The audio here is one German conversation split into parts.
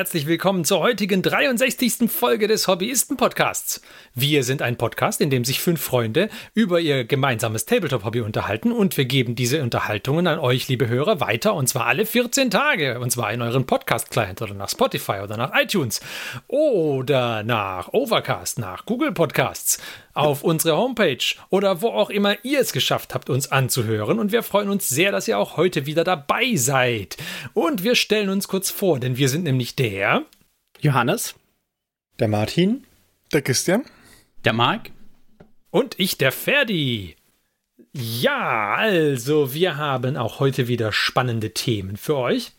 herzlich willkommen zur heutigen 63. Folge des Hobbyisten-Podcasts. Wir sind ein Podcast, in dem sich fünf Freunde über ihr gemeinsames Tabletop-Hobby unterhalten und wir geben diese Unterhaltungen an euch, liebe Hörer, weiter und zwar alle 14 Tage und zwar in euren Podcast-Client oder nach Spotify oder nach iTunes oder nach Overcast, nach Google Podcasts auf unsere Homepage oder wo auch immer ihr es geschafft habt, uns anzuhören. Und wir freuen uns sehr, dass ihr auch heute wieder dabei seid. Und wir stellen uns kurz vor, denn wir sind nämlich der Johannes, der Martin, der Christian, der Marc und ich, der Ferdi. Ja, also wir haben auch heute wieder spannende Themen für euch.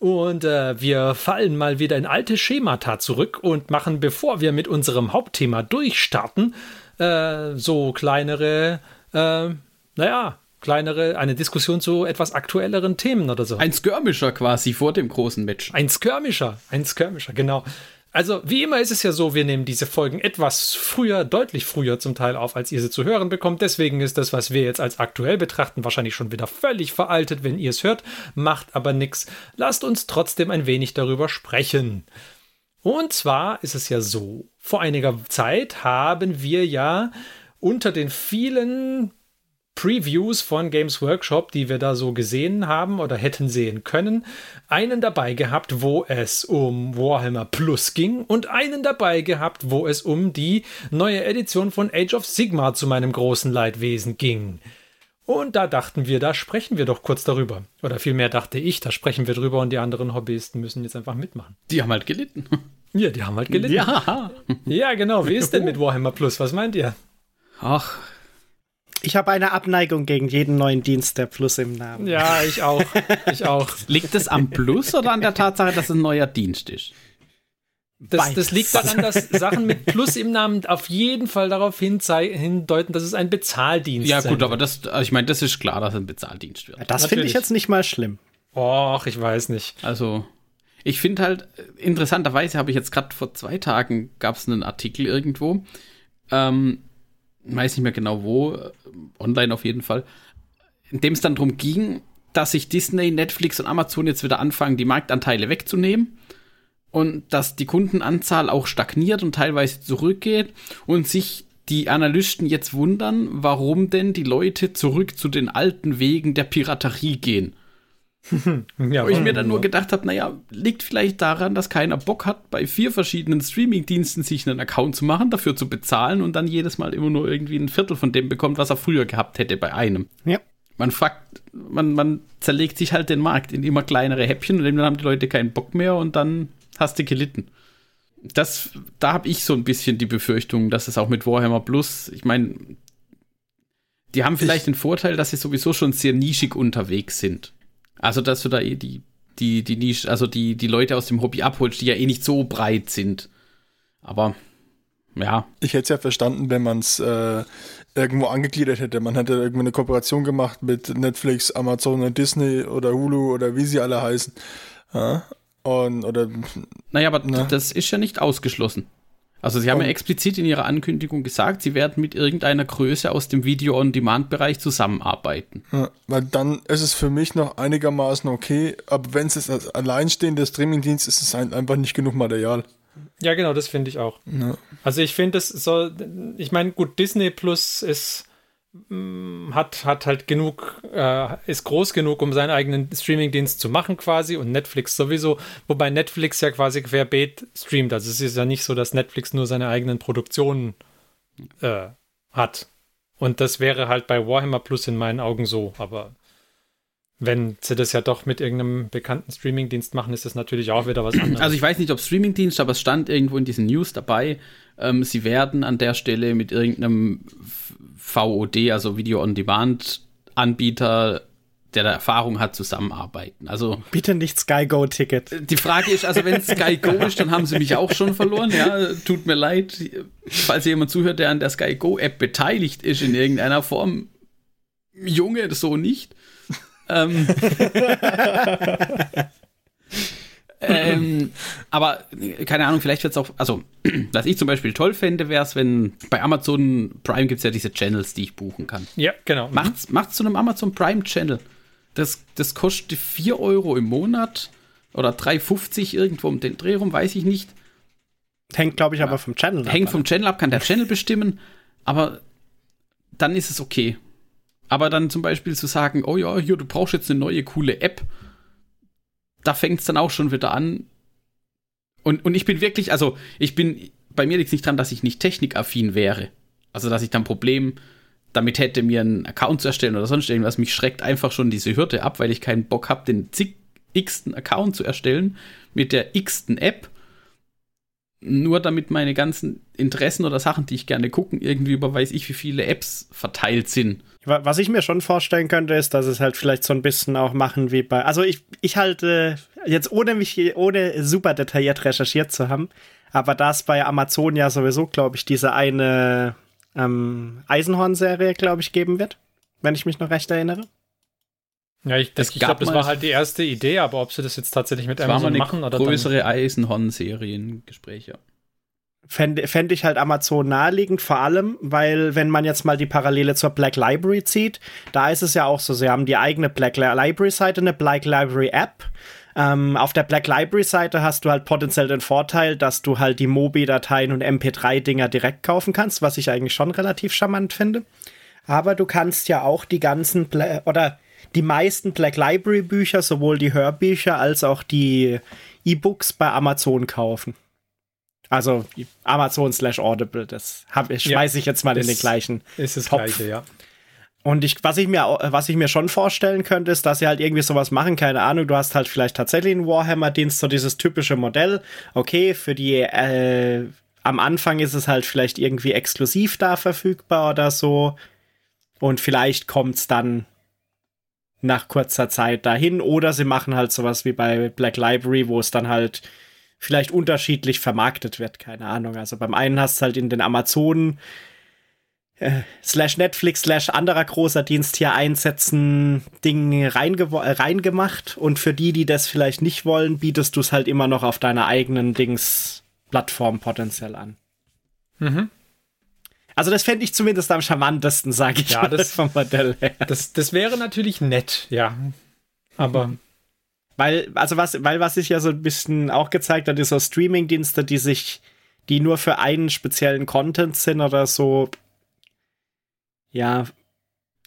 Und äh, wir fallen mal wieder in alte Schemata zurück und machen, bevor wir mit unserem Hauptthema durchstarten, äh, so kleinere, äh, naja, kleinere, eine Diskussion zu etwas aktuelleren Themen oder so. Ein Skirmischer quasi vor dem großen Match. Ein Skirmischer, ein Skirmischer, genau. Also, wie immer ist es ja so, wir nehmen diese Folgen etwas früher, deutlich früher zum Teil auf, als ihr sie zu hören bekommt. Deswegen ist das, was wir jetzt als aktuell betrachten, wahrscheinlich schon wieder völlig veraltet, wenn ihr es hört. Macht aber nichts. Lasst uns trotzdem ein wenig darüber sprechen. Und zwar ist es ja so, vor einiger Zeit haben wir ja unter den vielen Previews von Games Workshop, die wir da so gesehen haben oder hätten sehen können, einen dabei gehabt, wo es um Warhammer Plus ging und einen dabei gehabt, wo es um die neue Edition von Age of Sigmar zu meinem großen Leidwesen ging. Und da dachten wir, da sprechen wir doch kurz darüber. Oder vielmehr dachte ich, da sprechen wir drüber und die anderen Hobbyisten müssen jetzt einfach mitmachen. Die haben halt gelitten. Ja, die haben halt gelitten. Ja. Ja, genau. Wie ist denn mit Warhammer Plus? Was meint ihr? Ach, ich habe eine Abneigung gegen jeden neuen Dienst, der Plus im Namen. Ja, ich auch. Ich auch. liegt es am Plus oder an der Tatsache, dass es ein neuer Dienst ist? Das, das liegt daran, dass Sachen mit Plus im Namen auf jeden Fall darauf hindeuten, dass es ein Bezahldienst ist. Ja, gut, aber das, also ich meine, das ist klar, dass es ein Bezahldienst wird. Das finde ich jetzt nicht mal schlimm. Och, ich weiß nicht. Also, ich finde halt, interessanterweise habe ich jetzt gerade vor zwei Tagen gab es einen Artikel irgendwo, ähm, weiß nicht mehr genau wo, äh, online auf jeden Fall, in dem es dann darum ging, dass sich Disney, Netflix und Amazon jetzt wieder anfangen, die Marktanteile wegzunehmen und dass die Kundenanzahl auch stagniert und teilweise zurückgeht und sich die Analysten jetzt wundern, warum denn die Leute zurück zu den alten Wegen der Piraterie gehen. ja, Wo ich mir dann nur gedacht habe, naja, liegt vielleicht daran, dass keiner Bock hat, bei vier verschiedenen Streaming-Diensten sich einen Account zu machen, dafür zu bezahlen und dann jedes Mal immer nur irgendwie ein Viertel von dem bekommt, was er früher gehabt hätte bei einem. Ja. Man fragt, man, man zerlegt sich halt den Markt in immer kleinere Häppchen und dann haben die Leute keinen Bock mehr und dann hast du gelitten. Das, da habe ich so ein bisschen die Befürchtung, dass es auch mit Warhammer Plus, ich meine, die haben vielleicht ich, den Vorteil, dass sie sowieso schon sehr nischig unterwegs sind. Also, dass du da eh die, die, die Nische, also die, die Leute aus dem Hobby abholst, die ja eh nicht so breit sind. Aber ja. Ich hätte es ja verstanden, wenn man es äh, irgendwo angegliedert hätte. Man hätte irgendwie eine Kooperation gemacht mit Netflix, Amazon und Disney oder Hulu oder wie sie alle heißen. Ja? Und, oder, naja, aber ne? das ist ja nicht ausgeschlossen. Also sie haben ja explizit in ihrer Ankündigung gesagt, sie werden mit irgendeiner Größe aus dem Video-on-Demand-Bereich zusammenarbeiten. Ja, weil dann ist es für mich noch einigermaßen okay, aber wenn es als alleinstehender Streamingdienst ist, ist es einfach nicht genug Material. Ja, genau, das finde ich auch. Ja. Also ich finde, es soll, ich meine, gut, Disney Plus ist hat, hat halt genug, äh, ist groß genug, um seinen eigenen Streamingdienst zu machen quasi und Netflix sowieso, wobei Netflix ja quasi querbeet streamt. Also es ist ja nicht so, dass Netflix nur seine eigenen Produktionen äh, hat. Und das wäre halt bei Warhammer Plus in meinen Augen so, aber wenn sie das ja doch mit irgendeinem bekannten Streamingdienst machen, ist das natürlich auch wieder was anderes. Also ich weiß nicht, ob Streamingdienst, aber es stand irgendwo in diesen News dabei, ähm, sie werden an der Stelle mit irgendeinem VOD, also Video on Demand Anbieter, der da Erfahrung hat, zusammenarbeiten. Also bitte nicht Sky Go Ticket. Die Frage ist, also wenn es Sky Go ist, dann haben sie mich auch schon verloren. Ja, tut mir leid, falls jemand zuhört, der an der Sky Go App beteiligt ist in irgendeiner Form. Junge, so nicht. ähm, ähm, aber keine Ahnung, vielleicht wird es auch, also was ich zum Beispiel toll fände, wäre es, wenn bei Amazon Prime gibt es ja diese Channels, die ich buchen kann. Ja, genau. Macht's, macht's zu einem Amazon Prime Channel. Das, das kostet 4 Euro im Monat. oder 3,50 irgendwo um den Dreh rum, weiß ich nicht. Hängt, glaube ich, aber vom Channel ab. Hängt vom Channel ab, kann der Channel bestimmen, aber dann ist es okay. Aber dann zum Beispiel zu sagen, oh ja, hier, du brauchst jetzt eine neue coole App, da fängt es dann auch schon wieder an. Und, und ich bin wirklich, also ich bin, bei mir liegt es nicht dran, dass ich nicht technikaffin wäre. Also, dass ich dann ein Problem damit hätte, mir einen Account zu erstellen oder sonst irgendwas. Mich schreckt einfach schon diese Hürde ab, weil ich keinen Bock habe, den zig x-ten Account zu erstellen mit der x-ten App. Nur damit meine ganzen Interessen oder Sachen, die ich gerne gucken, irgendwie über weiß ich, wie viele Apps verteilt sind. Was ich mir schon vorstellen könnte, ist, dass es halt vielleicht so ein bisschen auch machen wie bei. Also ich, ich halte jetzt ohne mich, ohne super detailliert recherchiert zu haben, aber da es bei Amazon ja sowieso, glaube ich, diese eine ähm, Eisenhorn-Serie, glaube ich, geben wird, wenn ich mich noch recht erinnere. Ja, ich, das, ich glaube, das war halt die erste Idee, aber ob sie das jetzt tatsächlich mit Amazon machen oder größere Eisenhorn-Seriengespräche. Fände fänd ich halt Amazon naheliegend, vor allem, weil, wenn man jetzt mal die Parallele zur Black Library zieht, da ist es ja auch so, sie haben die eigene Black Library-Seite, eine Black Library-App. Ähm, auf der Black Library-Seite hast du halt potenziell den Vorteil, dass du halt die Mobi-Dateien und MP3-Dinger direkt kaufen kannst, was ich eigentlich schon relativ charmant finde. Aber du kannst ja auch die ganzen, Bla oder die meisten Black Library Bücher, sowohl die Hörbücher als auch die E-Books bei Amazon kaufen. Also Amazon slash Audible, das schmeiße ich jetzt mal in den gleichen. Ist das Topf. gleiche, ja. Und ich, was ich mir, was ich mir schon vorstellen könnte, ist, dass sie halt irgendwie sowas machen, keine Ahnung, du hast halt vielleicht tatsächlich einen Warhammer-Dienst, so dieses typische Modell. Okay, für die, äh, am Anfang ist es halt vielleicht irgendwie exklusiv da verfügbar oder so. Und vielleicht kommt's dann nach kurzer Zeit dahin. Oder sie machen halt sowas wie bei Black Library, wo es dann halt vielleicht unterschiedlich vermarktet wird, keine Ahnung. Also beim einen hast du halt in den Amazonen äh, slash Netflix slash anderer großer Dienst hier einsetzen Ding reinge reingemacht und für die, die das vielleicht nicht wollen, bietest du es halt immer noch auf deiner eigenen Dings Plattform potenziell an. Mhm. Also das fände ich zumindest am charmantesten, sage ich ja, das, vom Modell her. Das, das wäre natürlich nett, ja. Aber. Weil, also was, weil was sich ja so ein bisschen auch gezeigt hat, ist so Streaming-Dienste, die sich, die nur für einen speziellen Content sind oder so. Ja.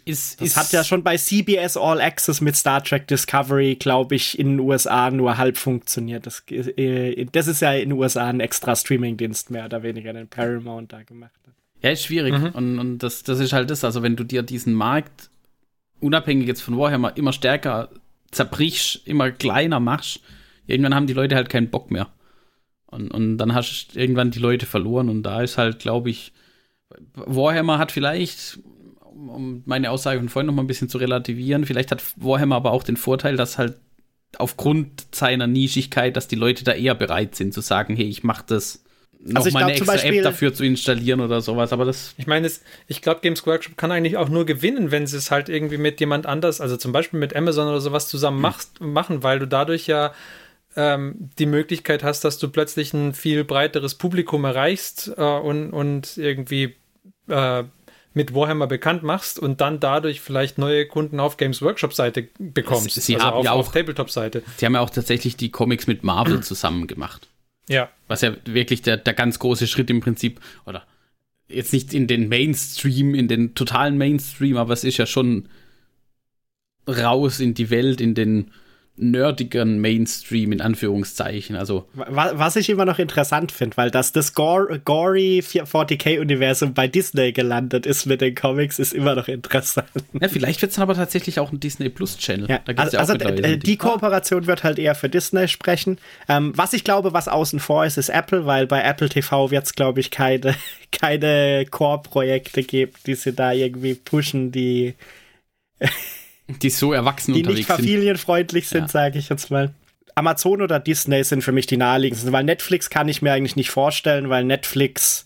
Ist, das ist, hat ja schon bei CBS All Access mit Star Trek Discovery, glaube ich, in den USA nur halb funktioniert. Das, äh, das ist ja in den USA ein extra Streaming-Dienst mehr oder weniger, den Paramount da gemacht hat. Ja, ist schwierig. Mhm. Und, und das, das ist halt das. Also, wenn du dir diesen Markt, unabhängig jetzt von Warhammer, immer stärker zerbrichst, immer kleiner machst, irgendwann haben die Leute halt keinen Bock mehr. Und, und dann hast du irgendwann die Leute verloren. Und da ist halt, glaube ich, Warhammer hat vielleicht, um meine Aussage von vorhin noch mal ein bisschen zu relativieren, vielleicht hat Warhammer aber auch den Vorteil, dass halt aufgrund seiner Nischigkeit, dass die Leute da eher bereit sind zu sagen, hey, ich mach das noch also mal eine extra Beispiel, App dafür zu installieren oder sowas, aber das. Ich meine, ich glaube, Games Workshop kann eigentlich auch nur gewinnen, wenn sie es halt irgendwie mit jemand anders, also zum Beispiel mit Amazon oder sowas zusammen mhm. machst, machen, weil du dadurch ja ähm, die Möglichkeit hast, dass du plötzlich ein viel breiteres Publikum erreichst äh, und, und irgendwie äh, mit Warhammer bekannt machst und dann dadurch vielleicht neue Kunden auf Games Workshop Seite bekommst. Sie also haben auf, ja auch Tabletop Seite. Sie haben ja auch tatsächlich die Comics mit Marvel zusammen gemacht. Ja. Was ja wirklich der, der ganz große Schritt im Prinzip, oder jetzt nicht in den Mainstream, in den totalen Mainstream, aber es ist ja schon raus in die Welt, in den nerdigeren Mainstream in Anführungszeichen. Also was ich immer noch interessant finde, weil dass das Gore, gory 40k-Universum bei Disney gelandet ist mit den Comics, ist immer noch interessant. Ja, vielleicht wird es dann aber tatsächlich auch ein Disney Plus Channel. Ja, also, ja also die, die Kooperation wird halt eher für Disney sprechen. Ähm, was ich glaube, was außen vor ist, ist Apple, weil bei Apple TV wird es, glaube ich, keine, keine Core-Projekte geben, die sie da irgendwie pushen, die die so erwachsen die unterwegs sind. Die nicht familienfreundlich sind, ja. sage ich jetzt mal. Amazon oder Disney sind für mich die naheliegendsten, weil Netflix kann ich mir eigentlich nicht vorstellen, weil Netflix,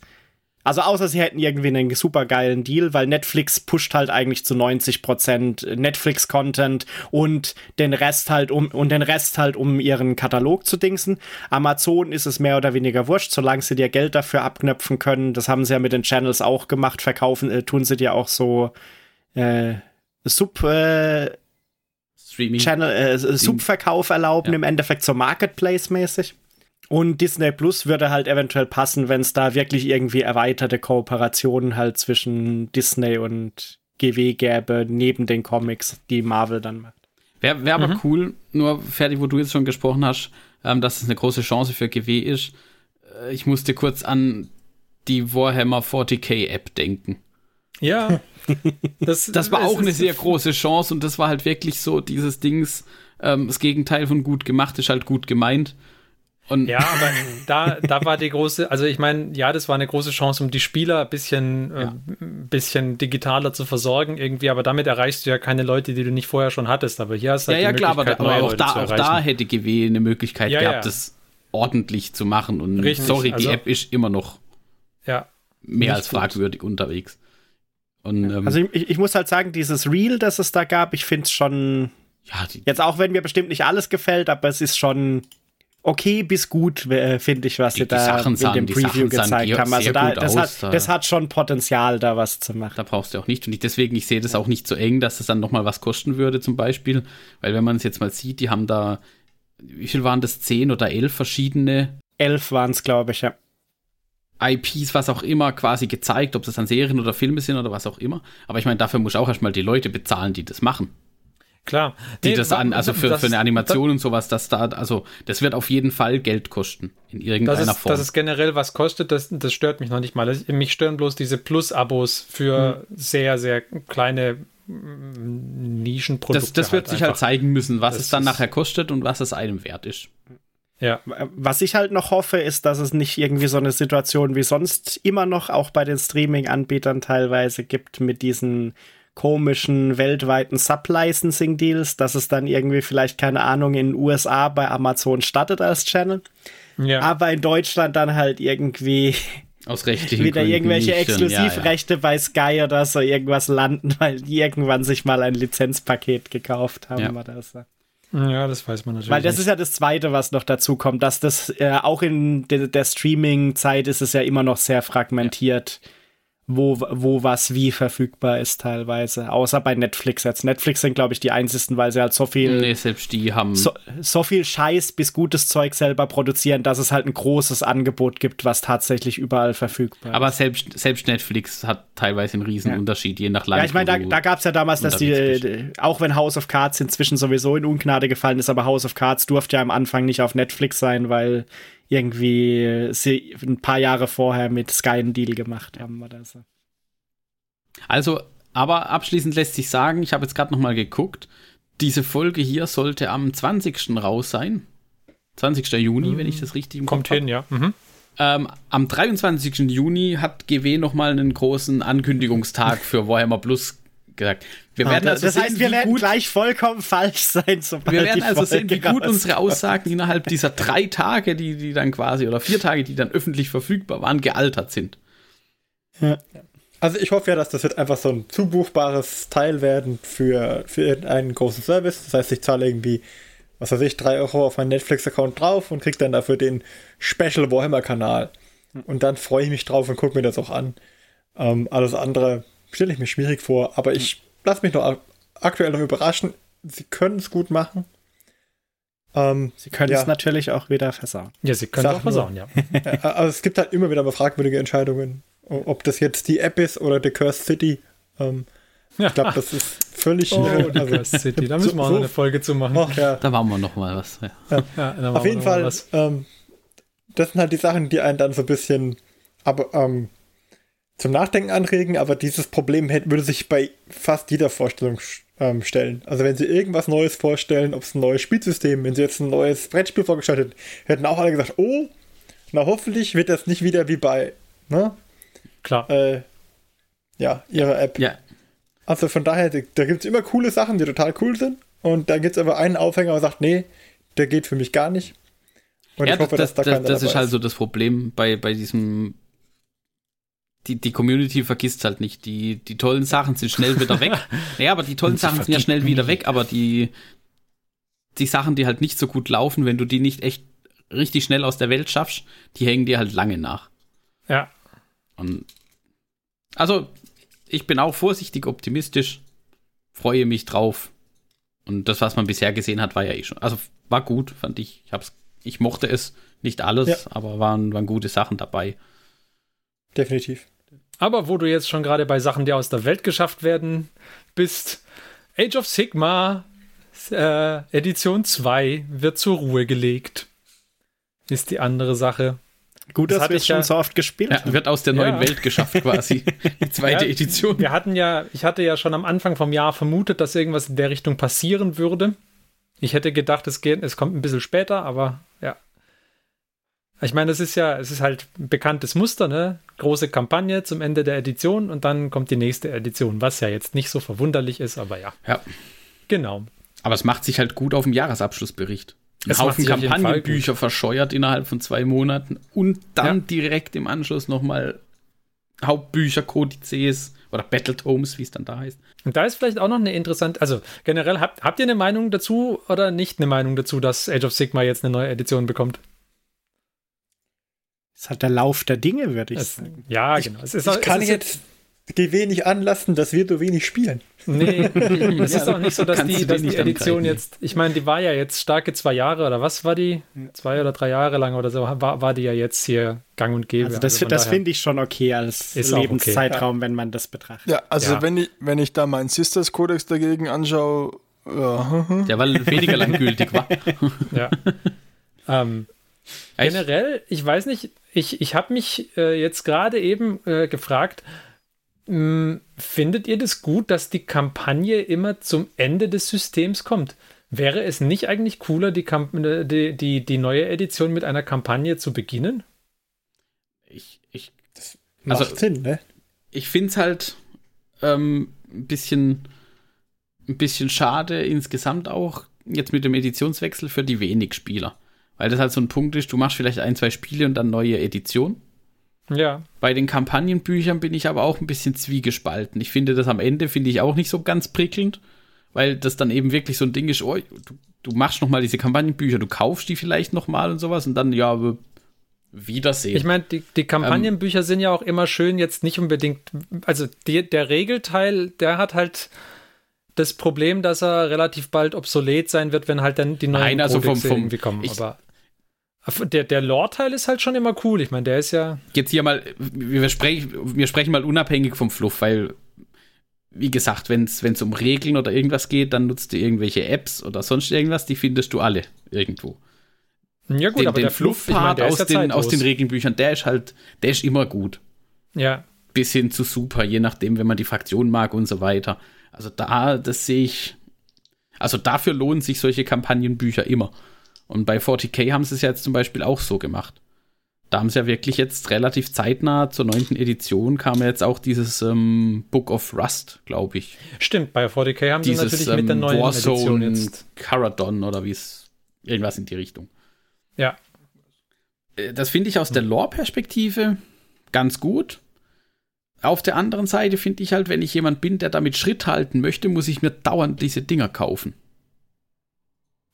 also außer sie hätten irgendwie einen super geilen Deal, weil Netflix pusht halt eigentlich zu 90% Netflix-Content und den Rest halt um und den Rest halt um ihren Katalog zu dingsen. Amazon ist es mehr oder weniger wurscht, solange sie dir Geld dafür abknöpfen können. Das haben sie ja mit den Channels auch gemacht. Verkaufen äh, tun sie dir auch so äh, Sub äh, Streaming. Channel, äh, Subverkauf erlauben, Ja. im Endeffekt so Marketplace-mäßig. Und Disney Plus würde halt eventuell passen, wenn es da wirklich irgendwie erweiterte Kooperationen halt zwischen Disney und GW gäbe, neben den Comics, die Marvel dann macht. Wäre wär Mhm. aber cool, nur fertig, wo du jetzt schon gesprochen hast, ähm, dass es eine große Chance für GW ist. Äh, ich musste kurz an die Warhammer 40k App denken. Ja. Das, Das war auch eine sehr große Chance und das war halt wirklich so dieses Dings, ähm, das Gegenteil von gut gemacht ist halt gut gemeint. Und Ja, aber da, da war die große, also ich meine, ja, das war eine große Chance, um die Spieler ein bisschen, äh, ein bisschen digitaler zu versorgen irgendwie, aber damit erreichst du ja keine Leute, die du nicht vorher schon hattest. Aber hier hast du ja, halt ja, die klar, aber, aber auch, da, auch da hätte GW eine Möglichkeit Ja, gehabt, ja. das ordentlich zu machen. Und Richtig, sorry, also- die App ist immer noch Ja, mehr als gut. fragwürdig unterwegs. Und ähm, Also ich, ich muss halt sagen, dieses Reel, das es da gab, ich finde es schon, ja, die, jetzt auch wenn mir bestimmt nicht alles gefällt, aber es ist schon okay bis gut, äh, finde ich, was Die- sie da Sachen in sahen- dem die Preview sahen gezeigt haben. Also da, das, aus, hat, da- das hat schon Potenzial, da was zu machen. da brauchst du auch nicht. Und ich, deswegen, ich sehe das auch nicht so eng, dass es dann nochmal was kosten würde, zum Beispiel. Weil wenn man es jetzt mal sieht, die haben da, wie viel waren das? Zehn oder elf verschiedene Elf waren es, glaube ich, ja. IPs, was auch immer, quasi gezeigt, ob das dann Serien oder Filme sind oder was auch immer. Aber ich meine, dafür muss auch erstmal die Leute bezahlen, die das machen. klar. Die Nee, das an, also für, das- für eine Animation und sowas, das da, also das wird auf jeden Fall Geld kosten. In Das irgendeiner ist, Form. dass es generell was kostet, das, das stört mich noch nicht mal. Das- Mich stören bloß diese Plus-Abos für Hm. sehr, sehr kleine Nischenprodukte. das, das wird sich halt einfach. zeigen müssen, was Das es dann nachher kostet und was es einem wert ist. Ja. Was ich halt noch hoffe, ist, dass es nicht irgendwie so eine Situation wie sonst immer noch auch bei den Streaming-Anbietern teilweise gibt mit diesen komischen weltweiten Sub-Licensing-Deals, dass es dann irgendwie vielleicht, keine Ahnung, in den USA bei Amazon startet als Channel, ja. aber in Deutschland dann halt irgendwie Aus rechtlichen wieder Gründen irgendwelche. Und ja, ja. Exklusivrechte bei Sky oder so irgendwas landen, weil die irgendwann sich mal ein Lizenzpaket gekauft haben Ja. oder so. Ja, das weiß man natürlich. Weil das nicht. ist ja das Zweite, was noch dazu kommt, dass das äh, auch in de der Streaming-Zeit ist es ja immer noch sehr fragmentiert, wo, wo was wie verfügbar ist teilweise. Außer bei Netflix jetzt. Netflix sind, glaube ich, die einzigen, weil sie halt so viel, Nee, selbst die haben. so, so viel Scheiß bis gutes Zeug selber produzieren, dass es halt ein großes Angebot gibt, was tatsächlich überall verfügbar ist. aber selbst, selbst Netflix hat teilweise einen riesen Ja. Unterschied, je nach Land. Ja, ich meine, da, da gab es ja damals, dass die, äh, auch wenn House of Cards inzwischen sowieso in Ungnade gefallen ist, aber House of Cards durfte ja am Anfang nicht auf Netflix sein, weil irgendwie sie ein paar Jahre vorher mit Sky einen Deal gemacht haben oder so. Also, aber abschließend lässt sich sagen, ich habe jetzt gerade noch mal geguckt, diese Folge hier sollte am 20. raus sein. 20. Juni, wenn ich das richtig im Kommt Kopf hab. hin, ja. Mhm. Ähm, am 23. Juni hat GW noch mal einen großen Ankündigungstag für Warhammer Plus gesagt. Wir werden also das sehen, heißt, wir wie werden gut, gleich vollkommen falsch sein, wir werden also sehen, wie gut unsere Aussagen innerhalb dieser drei Tage, die, die dann quasi, oder vier Tage, die dann öffentlich verfügbar waren, gealtert sind. Also ich hoffe ja, dass das wird einfach so ein zubuchbares Teil werden für, für irgendeinen großen Service. Das heißt, ich zahle irgendwie, was weiß ich, 3 Euro auf meinen Netflix-Account drauf und kriege dann dafür den Special Warhammer-Kanal. Und dann freue ich mich drauf und gucke mir das auch an. Ähm, alles andere stelle ich mir schwierig vor, aber ich lasse mich noch ak- aktuell noch überraschen. Sie können es gut machen. Ähm, Sie können Ja. es natürlich auch wieder versauen. Ja, sie können Sag auch versauen, ja. Also es gibt halt immer wieder mal fragwürdige Entscheidungen, ob das jetzt die App ist oder The Cursed City. Ähm, ich glaube, das ist völlig. Oh, äh, die also, Cursed City. Da müssen wir auch so- noch eine Folge zu machen. ach, ja. Da waren wir noch mal was. Ja. Ja, da machen Auf wir jeden Fall, ähm, das sind halt die Sachen, die einen dann so ein bisschen aber, ähm, zum Nachdenken anregen, aber dieses Problem hätte, würde sich bei fast jeder Vorstellung ähm, stellen. Also wenn sie irgendwas Neues vorstellen, ob es ein neues Spielsystem, wenn sie jetzt ein neues Brettspiel vorgestellt hätten, hätten auch alle gesagt, oh, na hoffentlich wird das nicht wieder wie bei, ne? Klar. Äh, ja, ihrer App. ja, Also von daher, da gibt es immer coole Sachen, die total cool sind. Und dann gibt es aber einen Aufhänger, der sagt, nee, der geht für mich gar nicht. Und ja ich hoffe, das, dass da das, keiner das ist halt so das Problem bei, bei diesem. Die, die Community vergisst halt nicht. Die, die tollen Sachen sind schnell wieder weg. naja, aber die tollen Sachen sind ja schnell wieder weg, aber die, die Sachen, die halt nicht so gut laufen, wenn du die nicht echt richtig schnell aus der Welt schaffst, die hängen dir halt lange nach. Ja. Und also, ich bin auch vorsichtig optimistisch, freue mich drauf. Und das, was man bisher gesehen hat, war ja eh schon. Also war gut, fand ich. Ich, hab's, ich mochte es. Nicht alles, Ja. aber waren, waren gute Sachen dabei. Definitiv. Aber wo du jetzt schon gerade bei Sachen, die aus der Welt geschafft werden, bist, Age of Sigma äh, Edition 2 wird zur Ruhe gelegt. Ist die andere Sache. Gut, Das dass wir ich es schon ja- so oft gespielt Ja, haben. wird aus der neuen Ja. Welt geschafft quasi. Die zweite Ja, Edition. Wir hatten ja, ich hatte ja schon am Anfang vom Jahr vermutet, dass irgendwas in der Richtung passieren würde. Ich hätte gedacht, es geht, es kommt ein bisschen später, aber ja. Ich meine, es ist ja, es ist halt ein bekanntes Muster, ne? Große Kampagne zum Ende der Edition und dann kommt die nächste Edition, was ja jetzt nicht so verwunderlich ist, aber ja. Ja. Genau. Aber es macht sich halt gut auf dem Jahresabschlussbericht. Ein Es macht Haufen Kampagnenbücher verscheuert innerhalb von zwei Monaten und dann Ja. direkt im Anschluss nochmal Hauptbücher, Kodizes oder Battletomes, wie es dann da heißt. Und da ist vielleicht auch noch eine interessante, also generell, habt, habt ihr eine Meinung dazu oder nicht eine Meinung dazu, dass Age of Sigma jetzt eine neue Edition bekommt? Das ist halt der Lauf der Dinge, würde ich Es, sagen. ja, genau. Es ist, Ich kann es ist jetzt die wenig anlassen, dass wir so wenig spielen. Nee, es ist auch nicht so, dass kannst die, dass die nicht Edition angreifen. jetzt, ich meine, die war ja jetzt starke zwei Jahre oder was war die? Zwei oder drei Jahre lang oder so, war, war die ja jetzt hier gang und gäbe. Also das, von das finde ich schon okay als Ist auch okay. Lebenszeitraum, wenn man das betrachtet. Ja, also Ja. Wenn, ich, wenn ich da meinen Sisters Codex dagegen anschaue, ja, Der weil weniger lang gültig war. Ja. ähm, Echt? generell, ich weiß nicht, ich, ich habe mich äh, jetzt gerade eben äh, gefragt, mh, findet ihr das gut, dass die Kampagne immer zum Ende des Systems kommt? Wäre es nicht eigentlich cooler, die, Kamp äh, die, die, die neue Edition mit einer Kampagne zu beginnen? Ich, ich, Macht Also- Sinn, ne? ich finde es halt ähm, ein bisschen, ein bisschen schade insgesamt auch jetzt mit dem Editionswechsel für die wenig Spieler. Weil das halt so ein Punkt ist, du machst vielleicht ein, zwei Spiele und dann neue Edition. Ja, Bei den Kampagnenbüchern bin ich aber auch ein bisschen zwiegespalten. Ich finde das am Ende, finde ich auch nicht so ganz prickelnd, weil das dann eben wirklich so ein Ding ist, oh, du, du machst noch mal diese Kampagnenbücher, du kaufst die vielleicht noch mal und sowas und dann, ja, Wiedersehen. Ich meine, die, die Kampagnenbücher sind ja auch immer schön, jetzt nicht unbedingt, also die, der Regelteil, der hat halt das Problem, dass er relativ bald obsolet sein wird, wenn halt dann die neuen Nein, also vom- vom- irgendwie kommen. ich- Aber der, der Lore-Teil ist halt schon immer cool. Ich meine, der ist ja. jetzt hier mal, wir sprechen, wir sprechen mal unabhängig vom Fluff, weil, wie gesagt, wenn es um Regeln oder irgendwas geht, dann nutzt du irgendwelche Apps oder sonst irgendwas, die findest du alle irgendwo. Ja, gut, den aber den der ich Fluff-Part der ist aus, ja den, aus den Regelbüchern, der ist halt, der ist immer gut. Ja, Bis hin zu super, je nachdem, wenn man die Fraktion mag und so weiter. Also da, das sehe ich, also dafür lohnen sich solche Kampagnenbücher immer. Und bei 40k haben sie es ja jetzt zum Beispiel auch so gemacht. Da haben sie ja wirklich jetzt relativ zeitnah zur neunten Edition kam ja jetzt auch dieses ähm, Book of Rust, glaube ich. stimmt. Bei 40k haben sie Dieses natürlich mit der ähm, neuen Edition Warzone jetzt. Caradon oder wie es, irgendwas in die Richtung. Ja, Äh, Das finde ich aus der Lore-Perspektive ganz gut. Auf der anderen Seite finde ich halt, wenn ich jemand bin, der damit Schritt halten möchte, muss ich mir dauernd diese Dinger kaufen.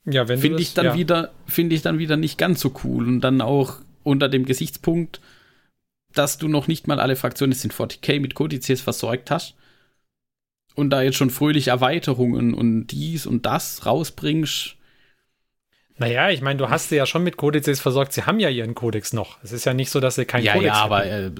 Ja wenn Finde ich dann ja. wieder, finde ich dann wieder nicht ganz so cool und dann auch unter dem Gesichtspunkt, dass du noch nicht mal alle Fraktionen es sind 40k mit Kodizes versorgt hast und da jetzt schon fröhlich Erweiterungen und dies und das rausbringst. Naja, ich meine, du hast sie ja schon mit Kodizes versorgt. Sie haben ja ihren Kodex noch. Es ist ja nicht so, dass sie keinen ja, Kodex ja, aber äh,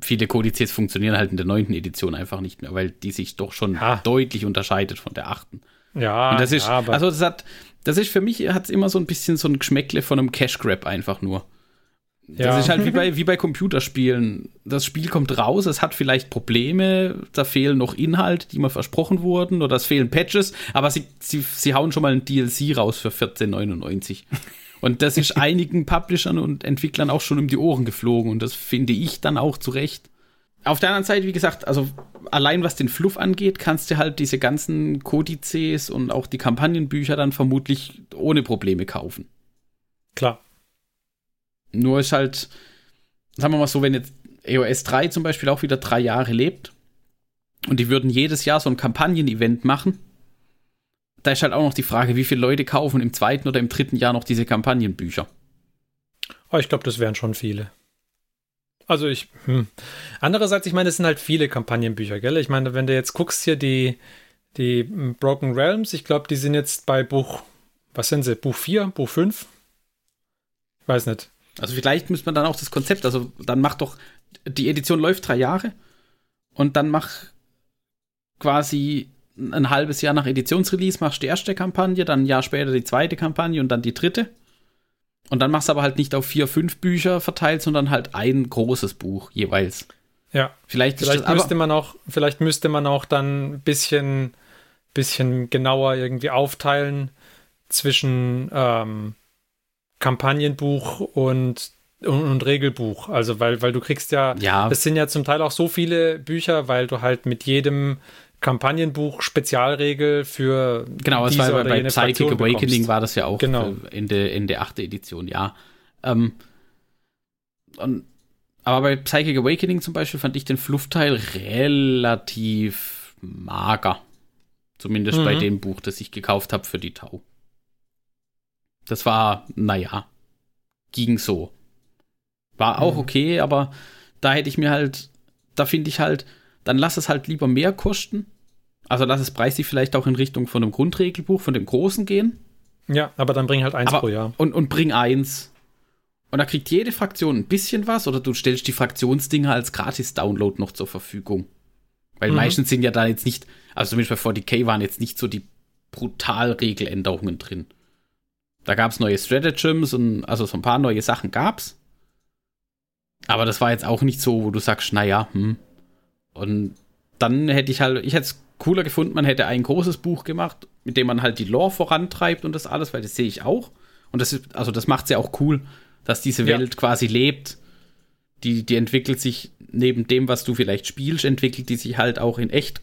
viele Kodizes funktionieren halt in der neunten Edition einfach nicht mehr, weil die sich doch schon Ja. deutlich unterscheidet von der achten. Ja, Und das ist, ja, aber also das hat, das ist für mich, hat es immer so ein bisschen so ein Geschmäckle von einem Cash Grab einfach nur. Das Ja. ist halt wie bei, wie bei Computerspielen. Das Spiel kommt raus, es hat vielleicht Probleme, da fehlen noch Inhalte, die mal versprochen wurden, oder es fehlen Patches, aber sie, sie, sie hauen schon mal ein DLC raus für 14,99. Und das ist einigen Publishern und Entwicklern auch schon um die Ohren geflogen und das finde ich dann auch zu Recht. Auf der anderen Seite, wie gesagt, also allein was den Fluff angeht, kannst du halt diese ganzen Kodizes und auch die Kampagnenbücher dann vermutlich ohne Probleme kaufen. klar. Nur ist halt, sagen wir mal so, wenn jetzt EOS 3 zum Beispiel auch wieder drei Jahre lebt und die würden jedes Jahr so ein Kampagnen-Event machen, da ist halt auch noch die Frage, wie viele Leute kaufen im zweiten oder im dritten Jahr noch diese Kampagnenbücher. Aber ich glaube, das wären schon viele. Also ich, hm. andererseits, ich meine, es sind halt viele Kampagnenbücher, gell? Ich meine, wenn du jetzt guckst hier die, Die Broken Realms, ich glaube, die sind jetzt bei Buch, was sind sie? Buch 4, Buch 5? Ich weiß nicht. Also vielleicht müsste man dann auch das Konzept, also dann macht doch, die Edition läuft drei Jahre und dann mach quasi ein halbes Jahr nach Editionsrelease machst die erste Kampagne, dann ein Jahr später die zweite Kampagne und dann die dritte. Und dann machst du aber halt nicht auf vier, fünf Bücher verteilt, sondern halt ein großes Buch jeweils. Ja. Vielleicht, Vielleicht das, müsste man auch, vielleicht müsste man auch dann ein bisschen, bisschen genauer irgendwie aufteilen zwischen ähm, Kampagnenbuch und, und, und Regelbuch. Also weil, weil du kriegst ja, Ja. es sind ja zum Teil auch so viele Bücher, weil du halt mit jedem Kampagnenbuch Spezialregel für Genau, es war bei, bei Psychic Fraktion Awakening bekommst. war das ja auch Genau. äh, Ende, Ende 8. Edition, ja. Ähm, und, aber bei Psychic Awakening zum Beispiel fand ich den Fluffteil relativ mager. Zumindest Mhm. bei dem Buch, das ich gekauft habe für die Tau. Das war, naja, ging so. War auch Mhm. okay, aber da hätte ich mir halt, da finde ich halt, dann lass es halt lieber mehr kosten. Also lass es preislich vielleicht auch in Richtung von einem Grundregelbuch, von dem großen gehen. Ja, aber dann bring halt eins aber, pro Jahr. Und, und bring eins. Und da kriegt jede Fraktion ein bisschen was oder du stellst die Fraktionsdinger als Gratis-Download noch zur Verfügung. Weil Mhm. meistens sind ja da jetzt nicht, also zumindest bei 40k waren jetzt nicht so die brutal Regeländerungen drin. Da gab es neue Stratagems und also so ein paar neue Sachen gab's. Aber das war jetzt auch nicht so, wo du sagst, naja, hm. Und dann hätte ich halt, ich hätte es cooler gefunden, man hätte ein großes Buch gemacht, mit dem man halt die Lore vorantreibt und das alles, weil das sehe ich auch. Und das ist, also das macht es ja auch cool, dass diese Ja. Welt quasi lebt. Die, die entwickelt sich neben dem, was du vielleicht spielst, entwickelt die sich halt auch in echt,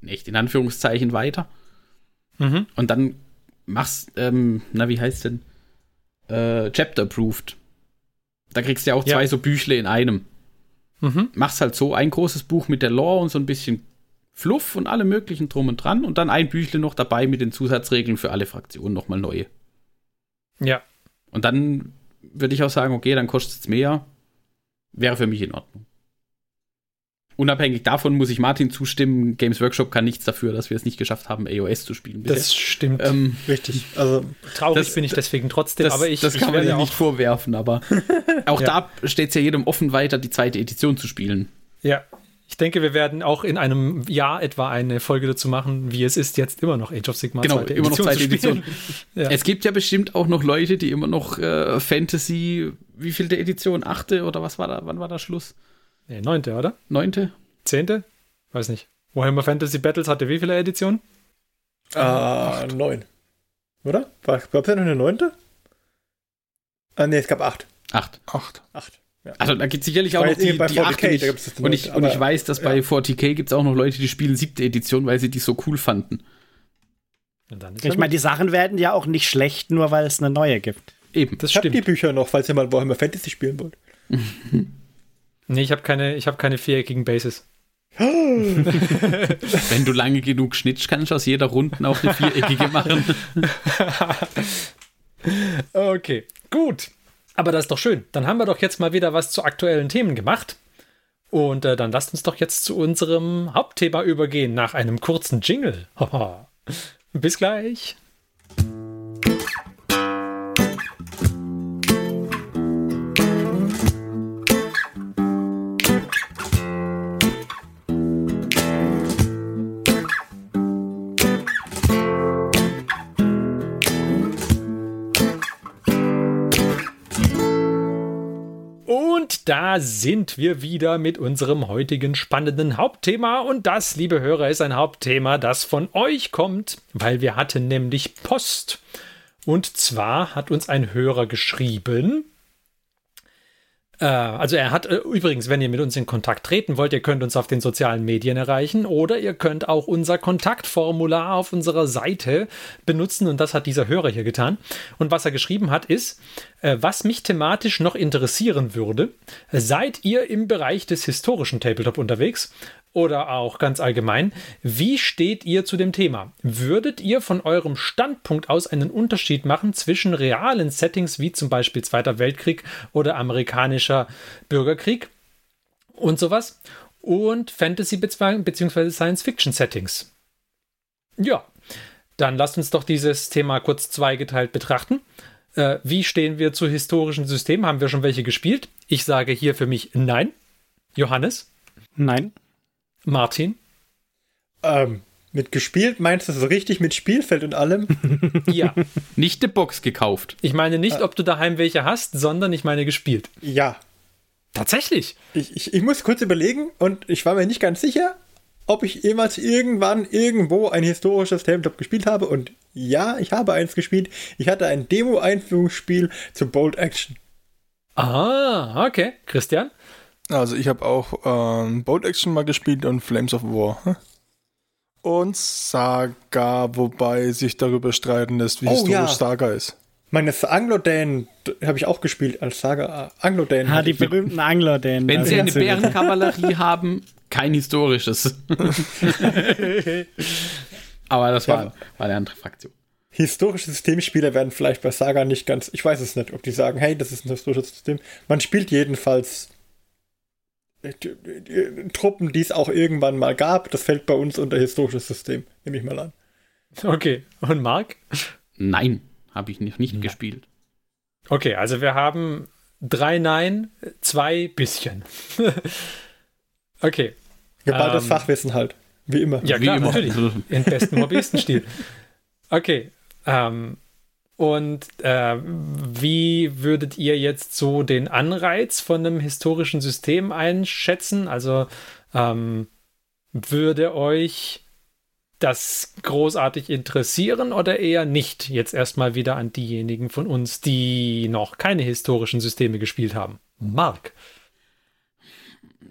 in echt in Anführungszeichen weiter. Mhm. Und dann machst, ähm, na, wie heißt denn? Äh, Chapter Approved. Da kriegst du ja auch Ja. zwei so Büchle in einem. Mhm. Machst halt so ein großes Buch mit der Lore und so ein bisschen Fluff und alle möglichen drum und dran und dann ein Büchle noch dabei mit den Zusatzregeln für alle Fraktionen nochmal neue. Ja. Und dann würde ich auch sagen, okay, dann kostet es mehr. Wäre für mich in Ordnung. Unabhängig davon muss ich Martin zustimmen, Games Workshop kann nichts dafür, dass wir es nicht geschafft haben, AOS zu spielen. bisher. Das stimmt. ähm, Richtig. Also, Traurig das- bin ich deswegen trotzdem, das, aber ich, das ich kann man werde ja nicht vorwerfen, aber auch Ja. da steht es ja jedem offen weiter, die zweite Edition zu spielen. Ja, ich denke, wir werden auch in einem Jahr etwa eine Folge dazu machen, wie es ist, jetzt immer noch Age of Sigmar Genau, immer noch zweite. Edition. Ja. Es gibt ja bestimmt auch noch Leute, die immer noch äh, Fantasy, wie viel der Edition? Achte oder was war da? Wann war da Schluss? Nee, neunte, oder? Neunte? Zehnte? Weiß nicht. Warhammer Fantasy Battles hatte wie viele Editionen? äh, neun. Oder? War, gab es ja noch eine neunte? Ah, nee, es gab acht. Acht. Acht. Acht. Ja. Also da gibt es sicherlich auch noch die, bei die 40K, achte. nicht. da gibt's das Und ich, neunte, und ich weiß, dass bei ja. 40k gibt es auch noch Leute, die spielen siebte Edition, weil sie die so cool fanden. Und dann ist Ich meine, die Sachen werden ja auch nicht schlecht, nur weil es eine neue gibt. Eben. das Ich habe die stimmt. Bücher noch, falls ihr mal Warhammer Fantasy spielen wollt. Nee, ich habe keine, ich hab keine viereckigen Bases. Wenn du lange genug schnitzt, kannst du aus jeder Runden auch eine viereckige machen. Okay, gut. Aber das ist doch schön. Dann haben wir doch jetzt mal wieder was zu aktuellen Themen gemacht. Und äh, dann lasst uns doch jetzt zu unserem Hauptthema übergehen, nach einem kurzen Jingle. Bis gleich. Da sind wir wieder mit unserem heutigen spannenden Hauptthema. Und das, liebe Hörer, ist ein Hauptthema, das von euch kommt, weil wir hatten nämlich Post. Und zwar hat uns ein Hörer geschrieben. Äh, also er hat äh, übrigens, wenn ihr mit uns in Kontakt treten wollt, ihr könnt uns auf den sozialen Medien erreichen oder ihr könnt auch unser Kontaktformular auf unserer Seite benutzen und das hat dieser Hörer hier getan. Und was er geschrieben hat ist, äh, was mich thematisch noch interessieren würde, seid ihr im Bereich des historischen Tabletop unterwegs oder auch ganz allgemein, wie steht ihr zu dem Thema? Würdet ihr von eurem Standpunkt aus einen Unterschied machen zwischen realen Settings wie zum Beispiel Zweiter Weltkrieg oder amerikanischer Bürgerkrieg und sowas und Fantasy bzw. Science-Fiction-Settings? Ja, dann lasst uns doch dieses Thema kurz zweigeteilt betrachten. Äh, wie stehen wir zu historischen Systemen? Haben wir schon welche gespielt? Ich sage hier für mich nein. Johannes? Nein. Martin? Ähm, mit gespielt meinst du so richtig mit Spielfeld und allem? Ja. Nicht eine Box gekauft. Ich meine nicht, ob du daheim welche hast, sondern ich meine gespielt. ja. Tatsächlich. Ich, ich, ich muss kurz überlegen und ich war mir nicht ganz sicher, ob ich jemals irgendwann irgendwo ein historisches Tabletop gespielt habe. Und ja, ich habe eins gespielt. Ich hatte ein Demo-Einführungsspiel zu Bold Action. Ah, okay. Christian? Also ich habe auch ähm, Boat Action mal gespielt und Flames of War. Und Saga, wobei sich darüber streiten lässt, wie Oh, historisch ja. Saga ist. Meines Anglo-Dan habe ich auch gespielt als Saga. Anglo-Dan. Ah, die berühmten Angler, den. Wenn sie eine Bärenkavallerie haben, kein historisches. Aber das war, Ja. war eine andere Fraktion. Historische Systemspieler werden vielleicht bei Saga nicht ganz. Ich weiß es nicht, ob die sagen, hey, das ist ein historisches System. Man spielt jedenfalls Truppen, die es auch irgendwann mal gab. Das fällt bei uns unter historisches System, nehme ich mal an. Okay. Und Marc? Nein, habe ich nicht, nicht gespielt. Okay, also wir haben drei Nein, zwei bisschen. okay. Geballtes Ähm, Fachwissen halt. Wie immer. Ja, Wie klar, immer. natürlich. In bestem Hobbystenstil. Okay. Ähm, und äh, wie würdet ihr jetzt so den Anreiz von einem historischen System einschätzen? Also ähm, würde euch das großartig interessieren oder eher nicht? Jetzt erstmal wieder an diejenigen von uns, die noch keine historischen Systeme gespielt haben. Marc.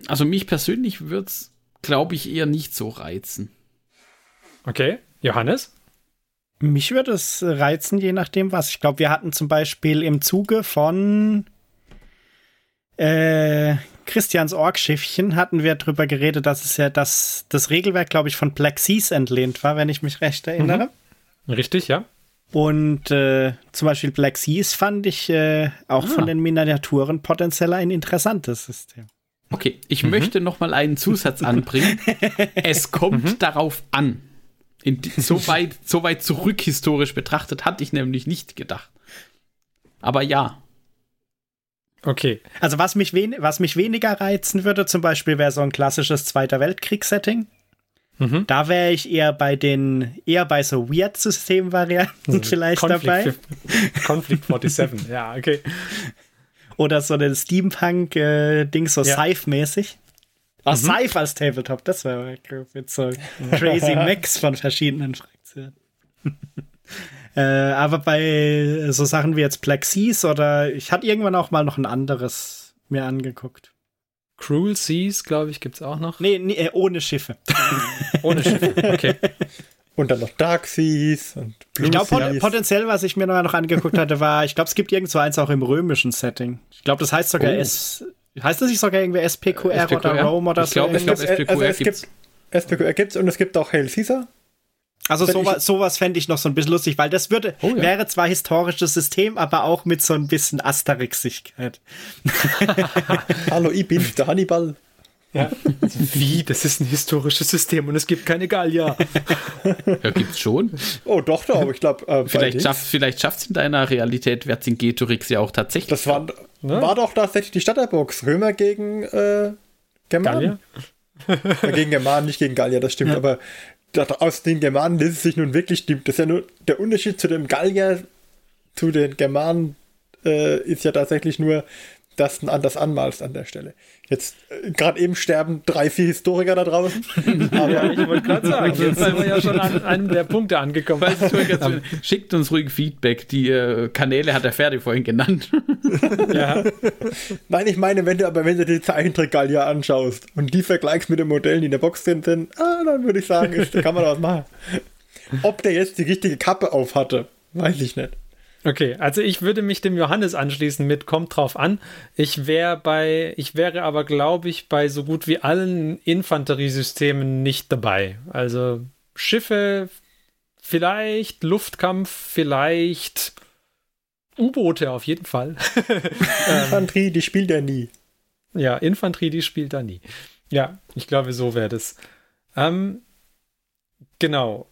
Also mich persönlich würde es, glaube ich, eher nicht so reizen. Okay. Johannes? Mich würde es reizen, je nachdem was. Ich glaube, wir hatten zum Beispiel im Zuge von äh, Christians Orkschiffchen hatten wir drüber geredet, dass es ja das, das Regelwerk, glaube ich, von Black Seas entlehnt war, wenn ich mich recht erinnere. Richtig, ja? Und äh, zum Beispiel Black Seas fand ich äh, auch Ah. von den Miniaturen potenziell ein interessantes System. Okay, ich möchte noch mal einen Zusatz anbringen. es kommt darauf an. In, so, weit, so weit zurück historisch betrachtet hatte ich nämlich nicht gedacht. Aber ja, Okay. Also was mich, wen was mich weniger reizen würde, zum Beispiel wäre so ein klassisches Zweiter Weltkrieg-Setting. Mhm. Da wäre ich eher bei den, eher bei so Weird-System-Varianten vielleicht dabei. Conflict 47, ja, okay. Oder so ein Steampunk-Ding, so Ja. Scythe-mäßig. Oh, Scythe als Tabletop, das wäre mit so crazy Mix von verschiedenen Fraktionen. äh, aber bei so Sachen wie jetzt Black Seas oder ich hatte irgendwann auch mal noch ein anderes mir angeguckt. Cruel Seas, glaube ich, gibt es auch noch. Nee, nee äh, ohne Schiffe. Ohne Schiffe. Okay. Und dann noch Dark Seas und Blue Ich glaube, pot potenziell, was ich mir noch, noch angeguckt hatte, war, ich glaube, es gibt irgendwo eins auch im römischen Setting. Ich glaube, das heißt sogar Oh. S. Heißt das nicht sogar irgendwie SPQR, oder SPQR? Rome oder Ich glaub, so? ich glaub, Es- also SPQR es gibt's. gibt SPQR gibt's und es gibt auch Hail Caesar. Also sowas, sowas fände ich noch so ein bisschen lustig, weil das würde, Oh ja. wäre zwar historisches System, aber auch mit so ein bisschen Asterixigkeit. Hallo, ich bin der Hannibal. Ja. Wie? Das ist ein historisches System und es gibt keine Gallier. ja gibt's schon. Oh, doch, doch, aber ich glaube, äh, Vielleicht schafft vielleicht schafft's in deiner Realität Vercingetorix ja auch tatsächlich. das war, Ne? war doch tatsächlich die Stadterbox. Römer gegen äh, Germanen. Gallier? Ja, gegen Germanen, nicht gegen Gallier, das stimmt. Aber da, aus den Germanen lässt es sich nun wirklich, die, das ist ja nur der Unterschied zu dem Gallier, zu den Germanen, äh, ist ja tatsächlich nur, dass du anders anmalst an der Stelle. Jetzt, äh, gerade eben sterben drei, vier Historiker da draußen. Ja, ich wollte gerade sagen, jetzt sind wir ja schon an einem der Punkte angekommen. Schickt uns ruhig Feedback. Die äh, Kanäle hat der Ferdi vorhin genannt. Ja. Nein, ich meine, wenn du aber wenn du die Zeichentrick-Gallier anschaust und die vergleichst mit den Modellen, die in der Box drin sind, ah, dann würde ich sagen, ist, kann man da was machen. Ob der jetzt die richtige Kappe auf hatte, weiß ich nicht. Okay, also ich würde mich dem Johannes anschließen mit kommt drauf an. Ich wäre bei, ich wäre aber, glaube ich, bei so gut wie allen Infanteriesystemen nicht dabei. Also Schiffe vielleicht, Luftkampf vielleicht, U-Boote auf jeden Fall. Infanterie, die spielt er nie. Ja, Infanterie, die spielt da nie. Ja, ich glaube, so wäre das. Ähm, genau.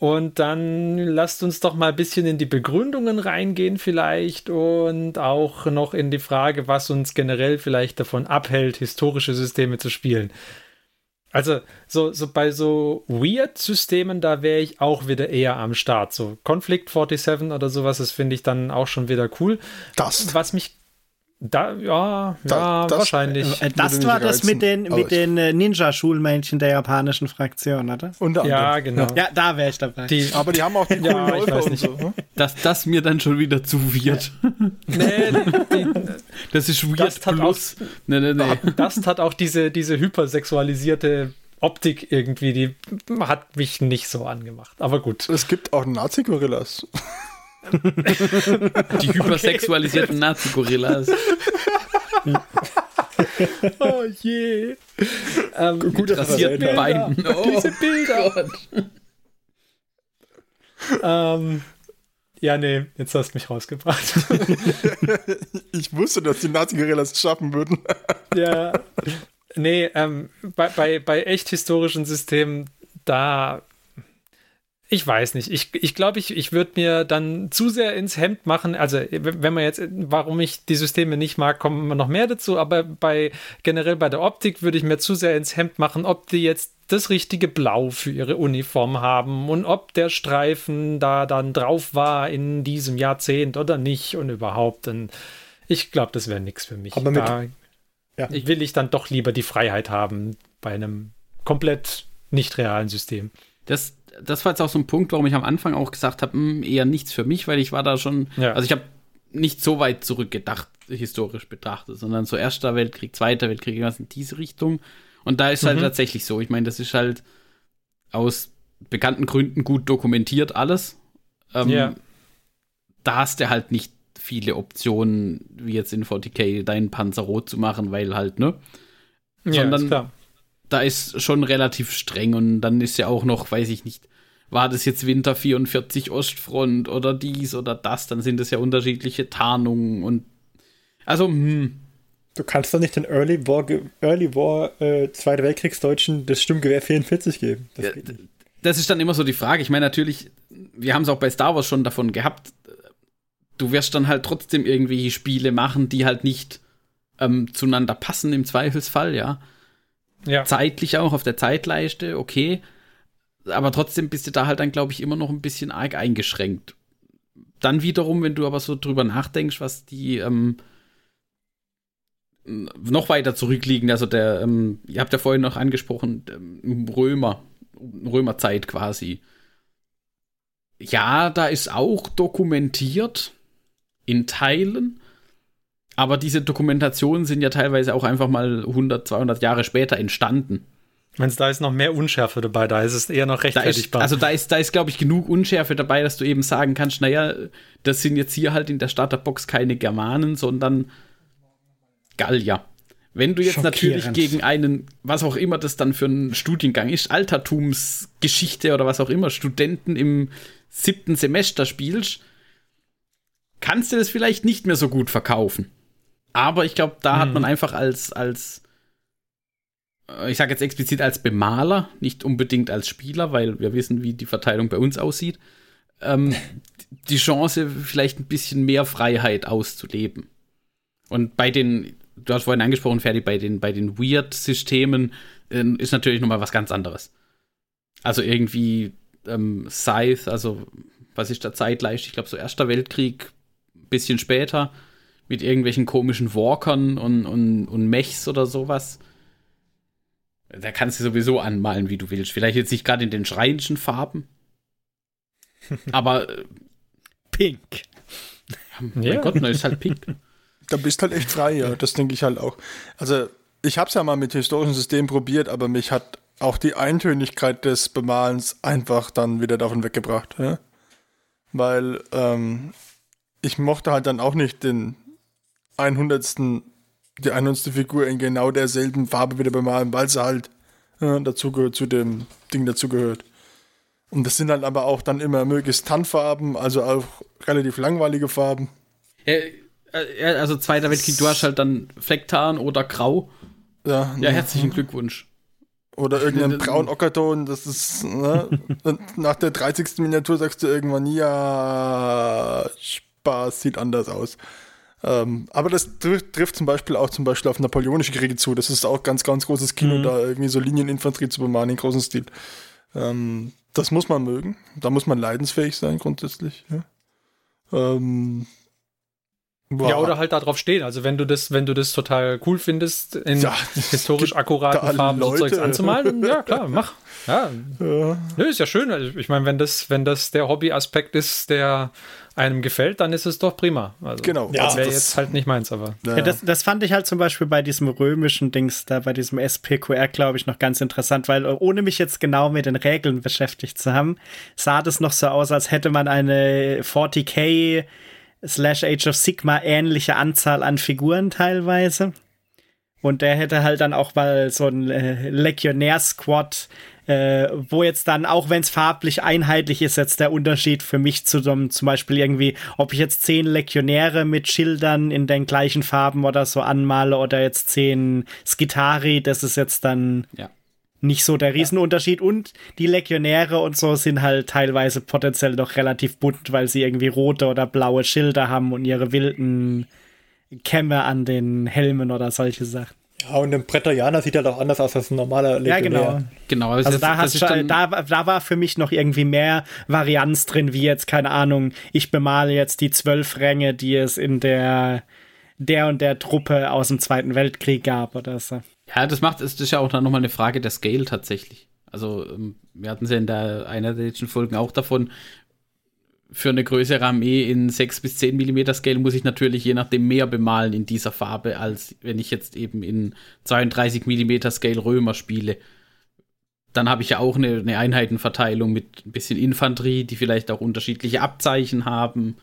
Und dann lasst uns doch mal ein bisschen in die Begründungen reingehen vielleicht und auch noch in die Frage, was uns generell vielleicht davon abhält, historische Systeme zu spielen. Also so, so bei so Weird-Systemen, da wäre ich auch wieder eher am Start. So Conflict 47 oder sowas, das finde ich dann auch schon wieder cool. Das. Was mich da, ja, Da- ja, das- wahrscheinlich. Äh, Das war das mit den, mit den äh, Ninja-Schulmännchen der japanischen Fraktion, oder? Unter ja, genau. Ja, da wäre ich dabei. Die, Aber die haben auch die coolen Ja, ich weiß nicht. so. ne? dass das mir dann schon wieder zu weird. nee, die, Das ist weird Das hat plus. Nee, nee, nee. das hat auch diese, diese hypersexualisierte Optik irgendwie, die hat mich nicht so angemacht. Aber gut. Es gibt auch Nazi-Gorillas. Die hypersexualisierten Nazi-Gorillas. Oh je. Ähm, Gut, das Rasierten haben. Beinen. Oh, Diese Bilder. Gott. ähm, ja, nee, jetzt hast du mich rausgebracht. Ich wusste, dass die Nazi-Gorillas es schaffen würden. ja. Nee, ähm, bei, bei, bei echt historischen Systemen, da. Ich weiß nicht. Ich glaube, ich, glaub, ich, ich würde mir dann zu sehr ins Hemd machen. Also, wenn man jetzt, warum ich die Systeme nicht mag, kommen wir noch mehr dazu. Aber bei generell bei der Optik würde ich mir zu sehr ins Hemd machen, ob die jetzt das richtige Blau für ihre Uniform haben und ob der Streifen da dann drauf war in diesem Jahrzehnt oder nicht und überhaupt. Und ich glaube, das wäre nichts für mich. Aber mit- da Ja. will ich dann doch lieber die Freiheit haben bei einem komplett nicht realen System. Das, das war jetzt auch so ein Punkt, warum ich am Anfang auch gesagt habe, hm, eher nichts für mich, weil ich war da schon, Ja. also ich habe nicht so weit zurückgedacht, historisch betrachtet, sondern so Erster Weltkrieg, Zweiter Weltkrieg, irgendwas in diese Richtung. Und da ist halt Mhm. tatsächlich so. Ich meine, das ist halt aus bekannten Gründen gut dokumentiert alles. Ähm, Ja. Da hast du halt nicht viele Optionen, wie jetzt in 40k deinen Panzer rot zu machen, weil halt, ne? Sondern- ist klar. da ist schon relativ streng und dann ist ja auch noch, weiß ich nicht, war das jetzt Winter 44 Ostfront oder dies oder das, dann sind es ja unterschiedliche Tarnungen und also, hm, Du kannst doch nicht den Early War, Early War äh, Zweite Weltkriegsdeutschen das Stimmgewehr 44 geben. Das Ja, geht nicht. das ist dann immer so die Frage. Ich meine, natürlich, wir haben es auch bei Star Wars schon davon gehabt, du wirst dann halt trotzdem irgendwelche Spiele machen, die halt nicht ähm, zueinander passen im Zweifelsfall, ja. Ja. zeitlich auch auf der Zeitleiste, okay. Aber trotzdem bist du da halt dann, glaube ich, immer noch ein bisschen arg eingeschränkt. Dann wiederum, wenn du aber so drüber nachdenkst, was die ähm, noch weiter zurückliegen, also der, ähm, ihr habt ja vorhin noch angesprochen, ähm, Römer, Römerzeit quasi. Ja, da ist auch dokumentiert in Teilen, aber diese Dokumentationen sind ja teilweise auch einfach mal 100, 200 Jahre später entstanden. Meinst da ist noch mehr Unschärfe dabei, da ist es eher noch Da ist, rechtfertigbar. also da ist, da ist, glaube ich, genug Unschärfe dabei, dass du eben sagen kannst, naja, das sind jetzt hier halt in der Starterbox keine Germanen, sondern Gallier. Wenn du jetzt natürlich gegen einen, was auch immer das dann für ein Studiengang ist, Altertumsgeschichte oder was auch immer, Studenten im siebten Semester spielst, kannst du das vielleicht nicht mehr so gut verkaufen. Aber ich glaube, da hat Mhm. man einfach als, als ich sage jetzt explizit als Bemaler, nicht unbedingt als Spieler, weil wir wissen, wie die Verteilung bei uns aussieht, ähm, die Chance, vielleicht ein bisschen mehr Freiheit auszuleben. Und bei den, du hast vorhin angesprochen, Ferdi, bei den, bei den Weird-Systemen äh, ist natürlich nochmal was ganz anderes. Also irgendwie ähm, Scythe, also was ist da zeitgleich? Ich glaube, so Erster Weltkrieg, bisschen später, mit irgendwelchen komischen Walkern und, und, und Mechs oder sowas. Da kannst du sowieso anmalen, wie du willst. Vielleicht jetzt nicht gerade in den schreienschen Farben. Aber, äh, Pink. mein Ja. Gott, na, ist halt pink. Da bist halt echt frei, ja. Das denke ich halt auch. Also, ich habe es ja mal mit historischen Systemen probiert, aber mich hat auch die Eintönigkeit des Bemalens einfach dann wieder davon weggebracht. Ja? Weil ähm, ich mochte halt dann auch nicht den 100. die 100. Figur in genau derselben Farbe wieder bemalen, weil sie halt äh, dazu gehört, zu dem Ding dazugehört. Und das sind halt aber auch dann immer möglichst Tannfarben, also auch relativ langweilige Farben. Äh, äh, also Zweiter Weltkrieg, du hast halt dann Flecktarn oder Grau. Ja, Ja, herzlichen Glückwunsch. Oder irgendein Braunockerton, das ist, ne? Und nach der 30. Miniatur sagst du irgendwann, ja, Spaß, sieht anders aus. Ähm, aber das trifft, zum Beispiel auch zum Beispiel auf napoleonische Kriege zu. Das ist auch ganz, ganz großes Kino, mhm. da irgendwie so Linieninfanterie zu bemalen in großem Stil. Ähm, das muss man mögen. Da muss man leidensfähig sein, grundsätzlich. Ja. Ähm, ja, oder halt darauf stehen. Also wenn du das, wenn du das total cool findest, in ja, historisch akkuraten Farben so Zeugs anzumalen, ja klar, mach. Ja. ja. Nö, ist ja schön. Also ich meine, wenn das, wenn das der Hobbyaspekt ist, der einem gefällt, dann ist es doch prima. Also, genau. Ja, das wäre jetzt halt nicht meins, aber. Ja. ja, das, das fand ich halt zum Beispiel bei diesem römischen Dings da, bei diesem SPQR, glaube ich, noch ganz interessant, weil ohne mich jetzt genau mit den Regeln beschäftigt zu haben, sah das noch so aus, als hätte man eine 40k slash Age of Sigma ähnliche Anzahl an Figuren teilweise. Und der hätte halt dann auch mal so ein äh, Legionär-Squad, äh, wo jetzt dann, auch wenn es farblich einheitlich ist, jetzt der Unterschied für mich zu einem, zum Beispiel irgendwie, ob ich jetzt zehn Legionäre mit Schildern in den gleichen Farben oder so anmale oder jetzt zehn Skitari, das ist jetzt dann ja nicht so der Riesenunterschied. Und die Legionäre und so sind halt teilweise potenziell doch relativ bunt, weil sie irgendwie rote oder blaue Schilder haben und ihre wilden Kämme an den Helmen oder solche Sachen. Ja, und ein Prätorianer sieht halt auch anders aus als ein normaler Legionär. Ja, genau. genau also, also da, hast schon, da, da war für mich noch irgendwie mehr Varianz drin, wie jetzt, keine Ahnung, ich bemale jetzt die zwölf Ränge, die es in der der und der Truppe aus dem Zweiten Weltkrieg gab oder so. Ja, das macht, es ist ja auch dann nochmal eine Frage der Scale tatsächlich. Also, ähm, wir hatten es ja in der, einer der letzten Folgen auch davon, für eine größere Armee in 6 bis 10 Millimeter Scale muss ich natürlich je nachdem mehr bemalen in dieser Farbe, als wenn ich jetzt eben in 32 Millimeter Scale Römer spiele. Dann habe ich ja auch eine, eine, Einheitenverteilung mit ein bisschen Infanterie, die vielleicht auch unterschiedliche Abzeichen haben.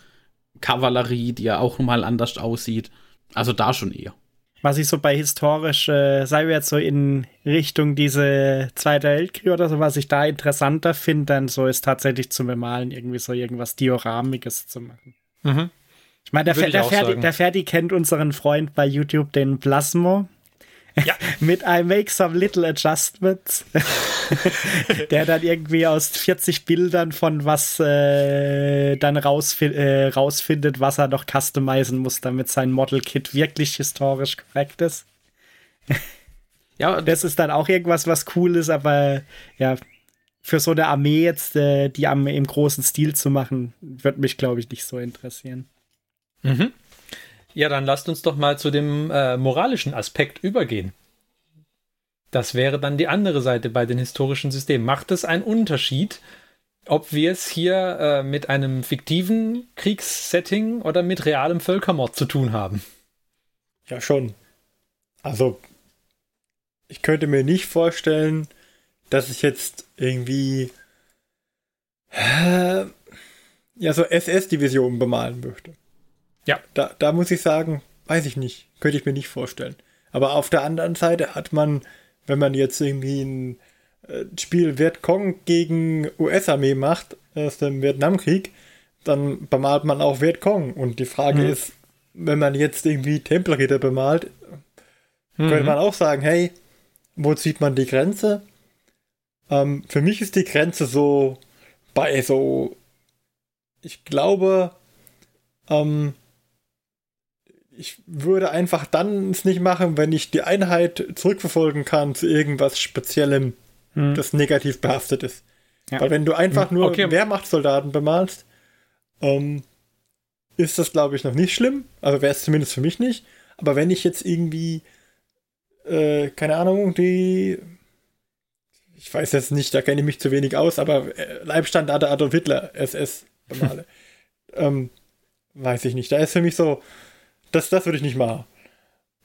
Kavallerie, die ja auch nochmal anders aussieht. Also da schon eher was ich so bei historisch, äh, sei jetzt so in Richtung diese Zweite Weltkrieg oder so, was ich da interessanter finde, dann so ist tatsächlich zu bemalen, irgendwie so irgendwas Dioramiges zu machen. Mhm. Ich meine, der, der, Ferdi, der Ferdi kennt unseren Freund bei YouTube, den Plasmo. Ja. mit I make some little adjustments. der dann irgendwie aus 40 Bildern von was äh, dann rausfi äh, rausfindet, was er noch customizen muss, damit sein Model-Kit wirklich historisch korrekt ist. ja, das ist dann auch irgendwas, was cool ist, aber ja, für so eine Armee jetzt, äh, die am, im großen Stil zu machen, wird mich, glaube ich, nicht so interessieren. Mhm. Ja, dann lasst uns doch mal zu dem äh, moralischen Aspekt übergehen. Das wäre dann die andere Seite bei den historischen Systemen. Macht es einen Unterschied, ob wir es hier äh, mit einem fiktiven Kriegssetting oder mit realem Völkermord zu tun haben? Ja, schon. Also, ich könnte mir nicht vorstellen, dass ich jetzt irgendwie äh, ja so SS-Divisionen bemalen möchte. Ja. Da, da muss ich sagen, weiß ich nicht. Könnte ich mir nicht vorstellen. Aber auf der anderen Seite hat man, wenn man jetzt irgendwie ein äh, Spiel Vietcong gegen US-Armee macht, aus dem Vietnamkrieg, dann bemalt man auch Vietcong. Und die Frage mhm. ist, wenn man jetzt irgendwie Tempelritter bemalt, mhm. könnte man auch sagen, hey, wo zieht man die Grenze? Ähm, für mich ist die Grenze so bei so, ich glaube, ähm, ich würde einfach dann es nicht machen, wenn ich die Einheit zurückverfolgen kann zu irgendwas Speziellem, hm. das negativ behaftet ist. Ja. Weil wenn du einfach hm. nur okay. Wehrmachtssoldaten bemalst, ähm, ist das, glaube ich, noch nicht schlimm. Also wäre es zumindest für mich nicht. Aber wenn ich jetzt irgendwie, äh, keine Ahnung, die, ich weiß jetzt nicht, da kenne ich mich zu wenig aus, aber äh, Leibstandarte Adolf Hitler, SS, bemale, ähm, weiß ich nicht. Da ist für mich so, das, das würde ich nicht machen.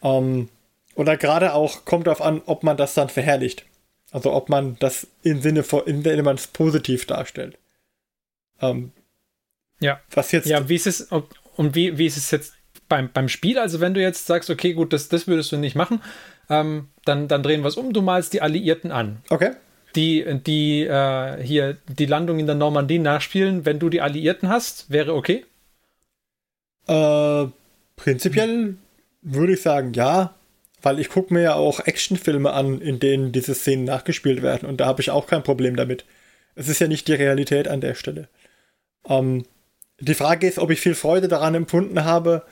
Ähm, oder gerade auch kommt darauf an, ob man das dann verherrlicht. Also ob man das im Sinne von, in dem man es positiv darstellt. Ähm, ja. Was jetzt. Ja, wie ist es, ob, und wie, wie ist es jetzt beim, beim Spiel? Also wenn du jetzt sagst, okay, gut, das, das würdest du nicht machen, ähm, dann, dann drehen wir es um, du malst die Alliierten an. Okay. Die, die äh, hier die Landung in der Normandie nachspielen, wenn du die Alliierten hast, wäre okay? Äh, Prinzipiell würde ich sagen, ja. Weil ich gucke mir ja auch Actionfilme an, in denen diese Szenen nachgespielt werden und da habe ich auch kein Problem damit. Es ist ja nicht die Realität an der Stelle. Ähm, die Frage ist, ob ich viel Freude daran empfunden habe,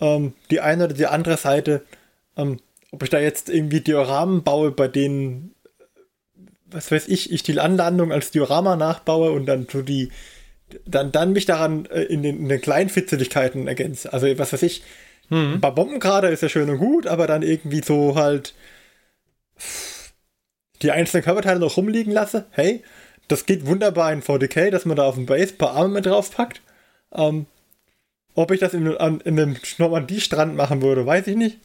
ähm, die eine oder die andere Seite, ähm, ob ich da jetzt irgendwie Dioramen baue, bei denen, was weiß ich, ich die Anlandung als Diorama nachbaue und dann so die, dann, dann mich daran äh, in, den, in den kleinen Fitzeligkeiten ergänze. Also was weiß ich, mhm. ein paar Bomben gerade ist ja schön und gut, aber dann irgendwie so halt die einzelnen Körperteile noch rumliegen lasse. Hey, das geht wunderbar in 40k, dass man da auf dem Base ein paar Arme mit draufpackt. Ähm, ob ich das in, in einem Normandie-Strand machen würde, weiß ich nicht.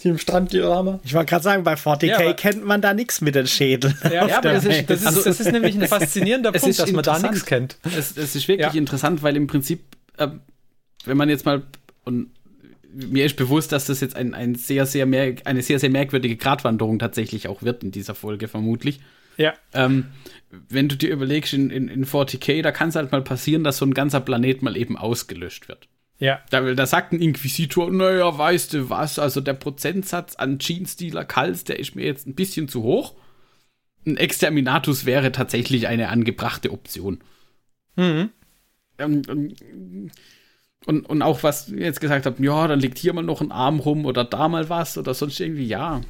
Hier im Stranddiorama. Ich wollte gerade sagen, bei 40k ja, kennt man da nichts mit den Schädeln. Ja, ja aber das ist, das, ist, also, das ist nämlich ein faszinierender Punkt, dass man da nichts kennt. Es, es, ist wirklich ja. interessant, weil im Prinzip, äh, wenn man jetzt mal, und mir ist bewusst, dass das jetzt ein, ein sehr, sehr mehr, eine sehr, sehr merkwürdige Gratwanderung tatsächlich auch wird in dieser Folge, vermutlich. Ja. Ähm, wenn du dir überlegst, in, in, in 40k, da kann es halt mal passieren, dass so ein ganzer Planet mal eben ausgelöscht wird. Ja. Da, da sagt ein Inquisitor, naja, weißt du was, also der Prozentsatz an Genestealer Kals, der ist mir jetzt ein bisschen zu hoch. Ein Exterminatus wäre tatsächlich eine angebrachte Option. Mhm. Ähm, und, und auch was ihr jetzt gesagt habt, ja, dann liegt hier mal noch ein Arm rum oder da mal was oder sonst irgendwie, ja.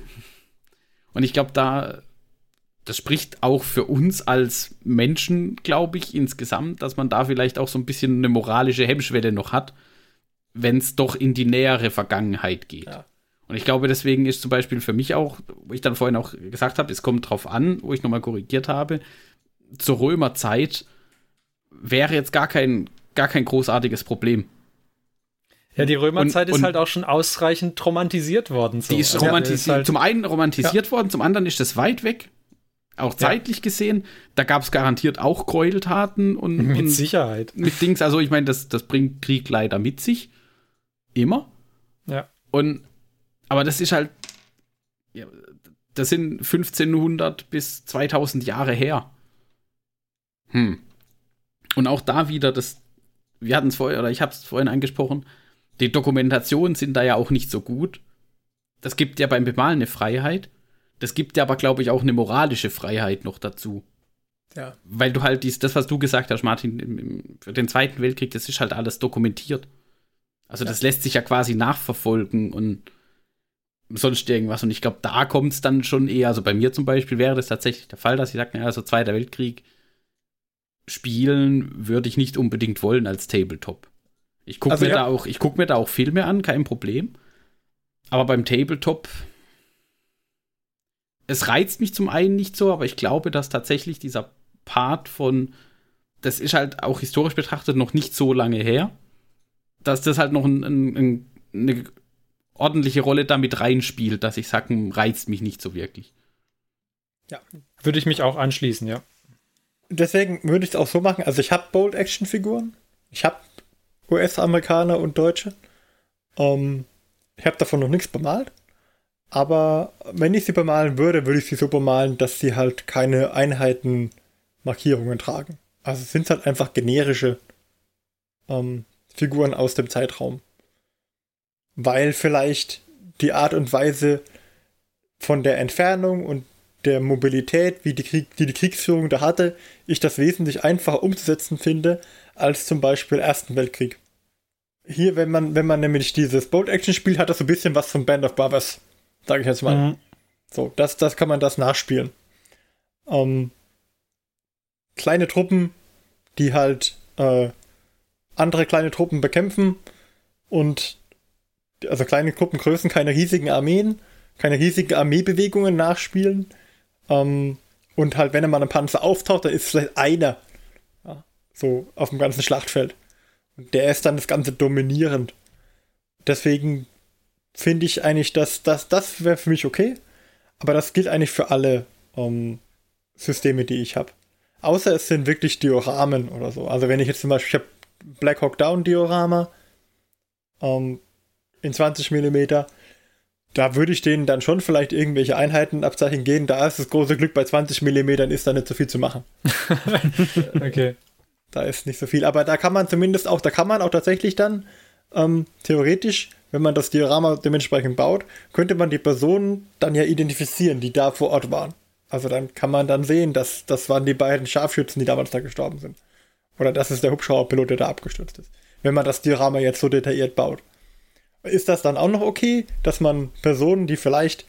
Und ich glaube, da das spricht auch für uns als Menschen, glaube ich, insgesamt, dass man da vielleicht auch so ein bisschen eine moralische Hemmschwelle noch hat, wenn es doch in die nähere Vergangenheit geht. Ja. Und ich glaube, deswegen ist zum Beispiel für mich auch, wo ich dann vorhin auch gesagt habe, es kommt drauf an, wo ich nochmal korrigiert habe, zur Römerzeit wäre jetzt gar kein, gar kein großartiges Problem. Ja, die Römerzeit und, ist halt auch schon ausreichend romantisiert worden. So. Die ist, romantisiert, ist halt, zum einen romantisiert ja. worden, zum anderen ist das weit weg. Auch zeitlich ja. gesehen, da gab es garantiert auch Gräueltaten und mit und Sicherheit. Mit Dings, also ich meine, das, das bringt Krieg leider mit sich. Immer. Ja. Und, aber das ist halt, ja, das sind 1500 bis 2000 Jahre her. Hm. Und auch da wieder, das, wir hatten es vorher, oder ich habe es vorhin angesprochen, die Dokumentationen sind da ja auch nicht so gut. Das gibt ja beim Bemalen eine Freiheit. Das gibt dir aber, glaube ich, auch eine moralische Freiheit noch dazu. Ja. Weil du halt dies, das, was du gesagt hast, Martin, im, im, für den Zweiten Weltkrieg, das ist halt alles dokumentiert. Also ja. das lässt sich ja quasi nachverfolgen und sonst irgendwas. Und ich glaube, da kommt es dann schon eher, also bei mir zum Beispiel wäre das tatsächlich der Fall, dass ich sage, naja, also Zweiter Weltkrieg spielen würde ich nicht unbedingt wollen als Tabletop. Ich gucke also, mir, ja. da auch, ich guck mir da auch Filme an, kein Problem. Aber beim Tabletop es reizt mich zum einen nicht so, aber ich glaube, dass tatsächlich dieser Part von, das ist halt auch historisch betrachtet noch nicht so lange her, dass das halt noch ein, ein, eine ordentliche Rolle damit reinspielt, dass ich sage, reizt mich nicht so wirklich. Ja, würde ich mich auch anschließen, ja. Deswegen würde ich es auch so machen. Also ich habe Bold-Action-Figuren. Ich habe US-Amerikaner und Deutsche. Ähm, ich habe davon noch nichts bemalt. Aber wenn ich sie bemalen würde, würde ich sie so bemalen, dass sie halt keine Einheitenmarkierungen tragen. Also es sind halt einfach generische ähm, Figuren aus dem Zeitraum. Weil vielleicht die Art und Weise von der Entfernung und der Mobilität, wie die, Krieg, die, die Kriegsführung da hatte, ich das wesentlich einfacher umzusetzen finde, als zum Beispiel Ersten Weltkrieg. Hier, wenn man, wenn man nämlich dieses Bold-Action spielt, hat das so ein bisschen was von Band of Brothers Sag ich jetzt mal. Mhm. So, das, das kann man das nachspielen. Ähm, kleine Truppen, die halt äh, andere kleine Truppen bekämpfen und also kleine Gruppengrößen, keine riesigen Armeen, keine riesigen Armeebewegungen nachspielen. Ähm, und halt, wenn mal ein Panzer auftaucht, dann ist vielleicht einer. Ja, so auf dem ganzen Schlachtfeld. Und der ist dann das Ganze dominierend. Deswegen finde ich eigentlich, dass das, das wäre für mich okay. Aber das gilt eigentlich für alle ähm, Systeme, die ich habe. Außer es sind wirklich Dioramen oder so. Also wenn ich jetzt zum Beispiel, ich habe Black Hawk Down Diorama ähm, in 20 mm, da würde ich denen dann schon vielleicht irgendwelche Einheitenabzeichen gehen. Da ist das große Glück, bei 20 mm ist da nicht so viel zu machen. okay. Da ist nicht so viel. Aber da kann man zumindest auch, da kann man auch tatsächlich dann ähm, theoretisch wenn man das Diorama dementsprechend baut, könnte man die Personen dann ja identifizieren, die da vor Ort waren. Also dann kann man dann sehen, dass das waren die beiden Scharfschützen, die damals da gestorben sind. Oder das ist der Hubschrauberpilot, der da abgestürzt ist. Wenn man das Diorama jetzt so detailliert baut. Ist das dann auch noch okay, dass man Personen, die vielleicht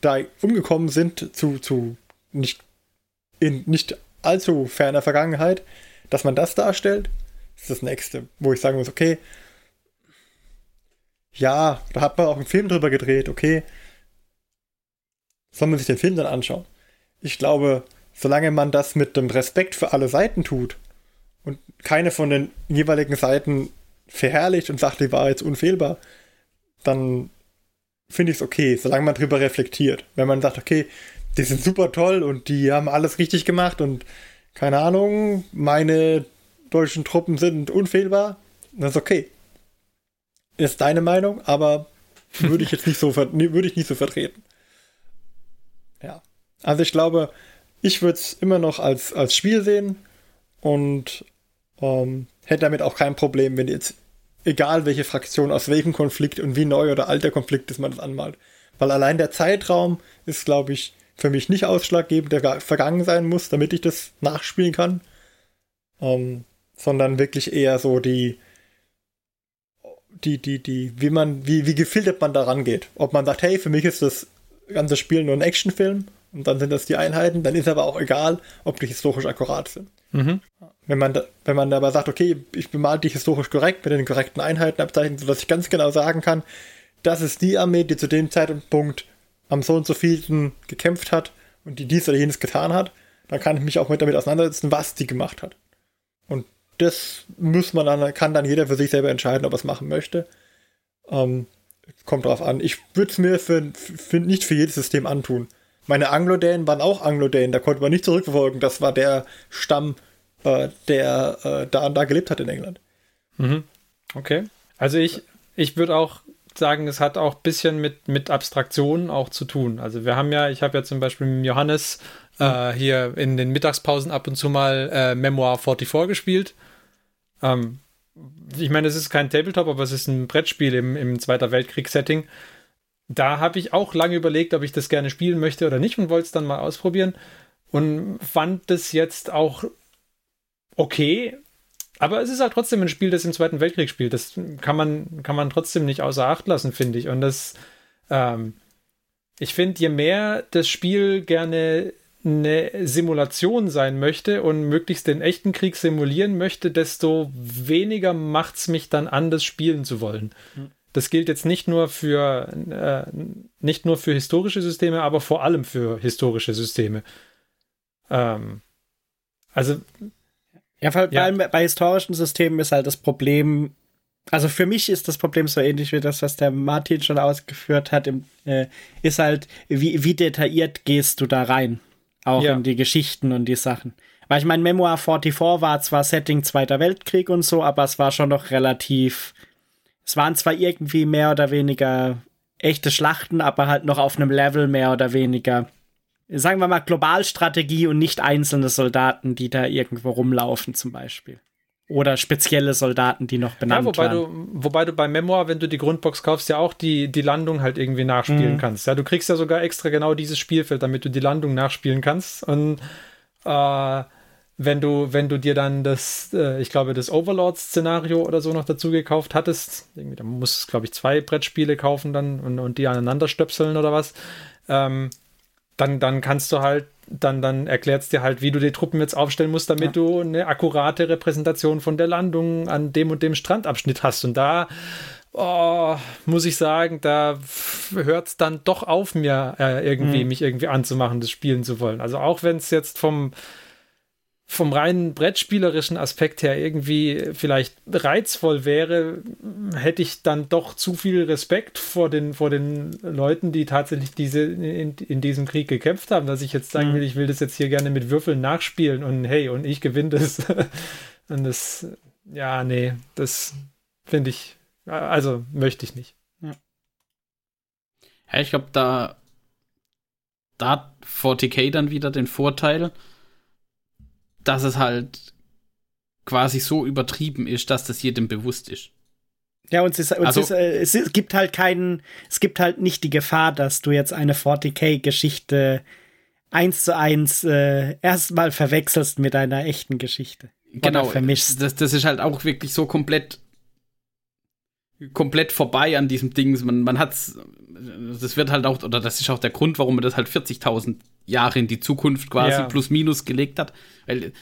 da umgekommen sind, zu, zu nicht, in nicht allzu ferner Vergangenheit, dass man das darstellt? Das ist das nächste, wo ich sagen muss, okay, ja, da hat man auch einen Film drüber gedreht, okay. Soll man sich den Film dann anschauen? Ich glaube, solange man das mit dem Respekt für alle Seiten tut keine von den jeweiligen Seiten verherrlicht und sagt, die war jetzt unfehlbar, dann finde ich es okay, solange man drüber reflektiert. Wenn man sagt, okay, die sind super toll und die haben alles richtig gemacht und keine Ahnung, meine deutschen Truppen sind unfehlbar, dann ist okay. Ist deine Meinung, aber würde ich jetzt nicht so, würde ich nicht so vertreten. Ja. Also ich glaube, ich würde es immer noch als, als Spiel sehen und ähm, hätte damit auch kein Problem, wenn jetzt, egal welche Fraktion, aus welchem Konflikt und wie neu oder alt der Konflikt ist, man das anmalt. Weil allein der Zeitraum ist, glaube ich, für mich nicht ausschlaggebend, der vergangen sein muss, damit ich das nachspielen kann. Ähm, sondern wirklich eher so die, die, die, die, wie man, wie, wie gefiltert man da rangeht. Ob man sagt, hey, für mich ist das ganze Spiel nur ein Actionfilm und dann sind das die Einheiten, dann ist aber auch egal, ob die historisch akkurat sind. Mhm. Wenn man, wenn man aber sagt, okay, ich bemal die historisch korrekt mit den korrekten Einheiten abzeichnen, sodass ich ganz genau sagen kann, das ist die Armee, die zu dem Zeitpunkt am so und so vielen gekämpft hat und die dies oder jenes getan hat, dann kann ich mich auch mit damit auseinandersetzen, was die gemacht hat. Und das muss man dann, kann dann jeder für sich selber entscheiden, ob er es machen möchte. Ähm, kommt drauf an. Ich würde es mir für, für, nicht für jedes System antun. Meine Anglo-Dänen waren auch Anglo-Dänen, da konnte man nicht zurückverfolgen. Das war der Stamm, äh, der äh, da und da gelebt hat in England. Mhm. Okay. Also ich, ich würde auch sagen, es hat auch ein bisschen mit, mit Abstraktionen auch zu tun. Also wir haben ja, ich habe ja zum Beispiel mit Johannes äh, hier in den Mittagspausen ab und zu mal äh, Memoir 44 gespielt. Ähm, ich meine, es ist kein Tabletop, aber es ist ein Brettspiel im, im Zweiter Weltkrieg-Setting. Da habe ich auch lange überlegt, ob ich das gerne spielen möchte oder nicht und wollte es dann mal ausprobieren und fand das jetzt auch okay. Aber es ist halt trotzdem ein Spiel, das im Zweiten Weltkrieg spielt. Das kann man, kann man trotzdem nicht außer Acht lassen, finde ich. Und das, ähm, ich finde, je mehr das Spiel gerne eine Simulation sein möchte und möglichst den echten Krieg simulieren möchte, desto weniger macht es mich dann an, das spielen zu wollen. Hm. Das gilt jetzt nicht nur für äh, nicht nur für historische Systeme, aber vor allem für historische Systeme. Ähm, also ja, vor allem ja. Bei, bei historischen Systemen ist halt das Problem, also für mich ist das Problem so ähnlich wie das, was der Martin schon ausgeführt hat, im, äh, ist halt, wie, wie detailliert gehst du da rein? Auch ja. in die Geschichten und die Sachen. Weil ich meine, Memoir 44 war zwar Setting Zweiter Weltkrieg und so, aber es war schon noch relativ. Es waren zwar irgendwie mehr oder weniger echte Schlachten, aber halt noch auf einem Level mehr oder weniger. Sagen wir mal Globalstrategie und nicht einzelne Soldaten, die da irgendwo rumlaufen, zum Beispiel. Oder spezielle Soldaten, die noch benannt ja, wobei werden. Du, wobei du bei Memoir, wenn du die Grundbox kaufst, ja auch die, die Landung halt irgendwie nachspielen mhm. kannst. Ja, du kriegst ja sogar extra genau dieses Spielfeld, damit du die Landung nachspielen kannst. Und äh, wenn du, wenn du dir dann das, äh, ich glaube, das Overlord-Szenario oder so noch dazu gekauft hattest, irgendwie, da musst du, glaube ich, zwei Brettspiele kaufen dann und, und die aneinander stöpseln oder was, ähm, dann, dann kannst du halt dann, dann erklärt es dir halt, wie du die Truppen jetzt aufstellen musst, damit ja. du eine akkurate Repräsentation von der Landung an dem und dem Strandabschnitt hast. Und da oh, muss ich sagen, da hört es dann doch auf, mir äh, irgendwie, mhm. mich irgendwie anzumachen, das spielen zu wollen. Also auch wenn es jetzt vom vom reinen brettspielerischen Aspekt her irgendwie vielleicht reizvoll wäre, hätte ich dann doch zu viel Respekt vor den, vor den Leuten, die tatsächlich diese, in, in diesem Krieg gekämpft haben, dass ich jetzt sagen mhm. will, ich will das jetzt hier gerne mit Würfeln nachspielen und hey, und ich gewinne das. und das, ja, nee, das finde ich, also möchte ich nicht. Ja, ja ich glaube, da, da hat 40k dann wieder den Vorteil, dass es halt quasi so übertrieben ist, dass das jedem bewusst ist. Ja, und, es, ist, und Also- es, ist, äh, es, ist, gibt halt keinen, es gibt halt nicht die Gefahr, dass du jetzt eine 40k-Geschichte eins zu eins äh, erstmal verwechselst mit einer echten Geschichte. genau, vermischst. das, das ist halt auch wirklich so komplett komplett vorbei an diesem Ding. Man, man hat's, das wird halt auch, oder das ist auch der Grund, warum man das halt 40.000 Jahre in die Zukunft quasi Ja. plus minus gelegt hat. Weil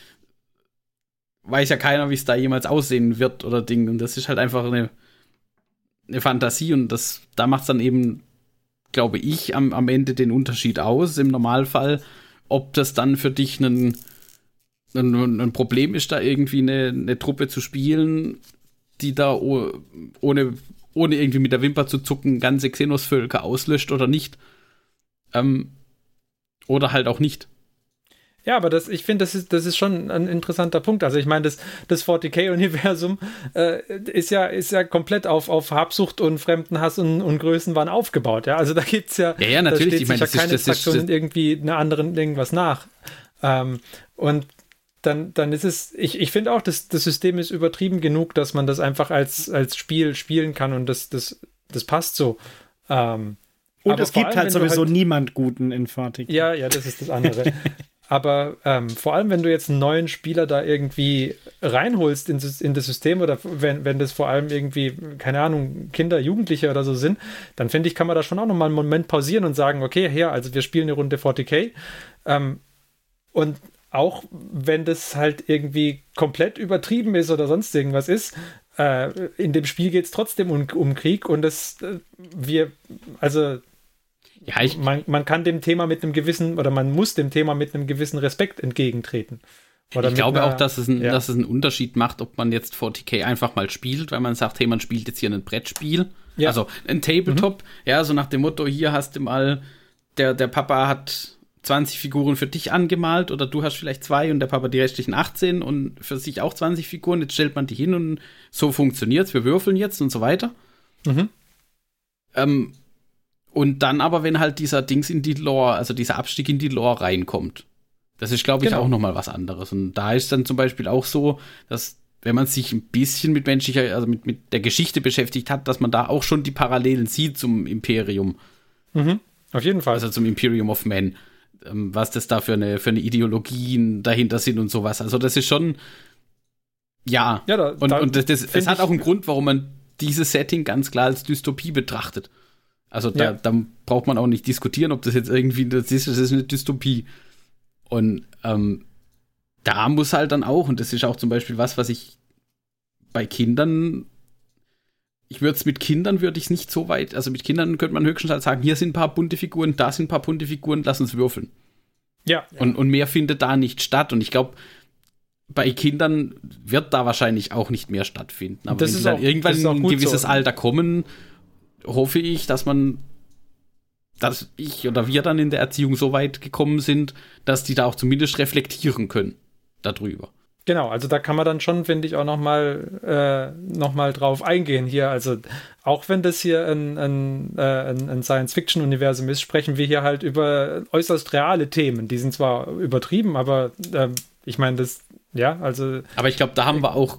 weiß ja keiner, wie es da jemals aussehen wird oder Ding. Und das ist halt einfach eine, eine Fantasie und das, da macht es dann eben, glaube ich, am, am Ende den Unterschied aus, im Normalfall, ob das dann für dich ein, ein, ein Problem ist, da irgendwie eine, eine Truppe zu spielen, die da oh, ohne, ohne irgendwie mit der Wimper zu zucken ganze Xenos-Völker auslöscht oder nicht. Ähm, oder halt auch nicht. Ja, aber das, ich finde, das ist, das ist schon ein interessanter Punkt. Also ich meine, das, das 40k-Universum äh, ist, ja, ist ja komplett auf, auf Habsucht und Fremdenhass und, und Größenwahn aufgebaut. Ja? Also da gibt es ja, Ja, ja, natürlich. da steht Ich meine, sich das ja ist- keine ist- Fraktion irgendwie einer anderen irgendwas nach. Ähm, und dann, dann ist es, ich, ich finde auch, das, das System ist übertrieben genug, dass man das einfach als, als Spiel spielen kann und das, das, das passt so. Ähm, Und es gibt allem, halt du sowieso niemand Guten in 40k. ja, ja, das ist das andere. Aber ähm, vor allem, wenn du jetzt einen neuen Spieler da irgendwie reinholst in, das- in das System oder wenn, wenn das vor allem irgendwie, keine Ahnung, Kinder, Jugendliche oder so sind, dann finde ich, kann man da schon auch nochmal einen Moment pausieren und sagen, okay, her, also wir spielen eine Runde 40k. Ähm, und auch wenn das halt irgendwie komplett übertrieben ist oder sonst irgendwas ist, äh, in dem Spiel geht es trotzdem um, um Krieg und das, äh, wir, also Ja, ich, man, man kann dem Thema mit einem gewissen oder man muss dem Thema mit einem gewissen Respekt entgegentreten. Oder ich glaube einer- auch, dass es, ein, ja. dass es einen Unterschied macht, ob man jetzt 40k einfach mal spielt, weil man sagt, hey, man spielt jetzt hier ein Brettspiel. Ja. Also ein Tabletop, ja, so nach dem Motto, hier hast du mal, der, der Papa hat 20 Figuren für dich angemalt oder du hast vielleicht zwei und der Papa die restlichen 18 und für sich auch 20 Figuren, jetzt stellt man die hin und so funktioniert's, wir würfeln jetzt und so weiter. Mhm. Ähm, und dann aber, wenn halt dieser Dings in die Lore, also dieser Abstieg in die Lore reinkommt. Das ist, glaube ich, Genau. auch noch mal was anderes. Und da ist dann zum Beispiel auch so, dass wenn man sich ein bisschen mit menschlicher, also mit, mit der Geschichte beschäftigt hat, dass man da auch schon die Parallelen sieht zum Imperium, Mhm. Auf jeden Fall. also zum Imperium of Man. Ähm, was das da für eine, für eine Ideologien dahinter sind und sowas. Also das ist schon, ja. ja, da, Und, da und das, das, es hat auch einen Grund, warum man dieses Setting ganz klar als Dystopie betrachtet. Also da, Ja. da braucht man auch nicht diskutieren, ob das jetzt irgendwie das ist, das ist eine Dystopie. Und ähm, da muss halt dann auch, und das ist auch zum Beispiel was, was ich bei Kindern, ich würde es mit Kindern, würde ich es nicht so weit, also mit Kindern könnte man höchstens halt sagen, hier sind ein paar bunte Figuren, da sind ein paar bunte Figuren, lass uns würfeln. Ja, Und, und mehr findet da nicht statt. Und ich glaube, bei Kindern wird da wahrscheinlich auch nicht mehr stattfinden. Aber Das wenn sie dann auch- irgendwann in ein gewisses so. Alter kommen, hoffe ich, dass man, dass ich oder wir dann in der Erziehung so weit gekommen sind, dass die da auch zumindest reflektieren können darüber. Genau. Also da kann man dann schon, finde ich, auch noch mal, äh, noch drauf eingehen hier. Also auch wenn das hier ein, ein, äh, ein, ein Science-Fiction-Universum ist, sprechen wir hier halt über äußerst reale Themen. Die sind zwar übertrieben, aber ähm, ich meine, das, ja, also Aber ich glaube, da haben wir auch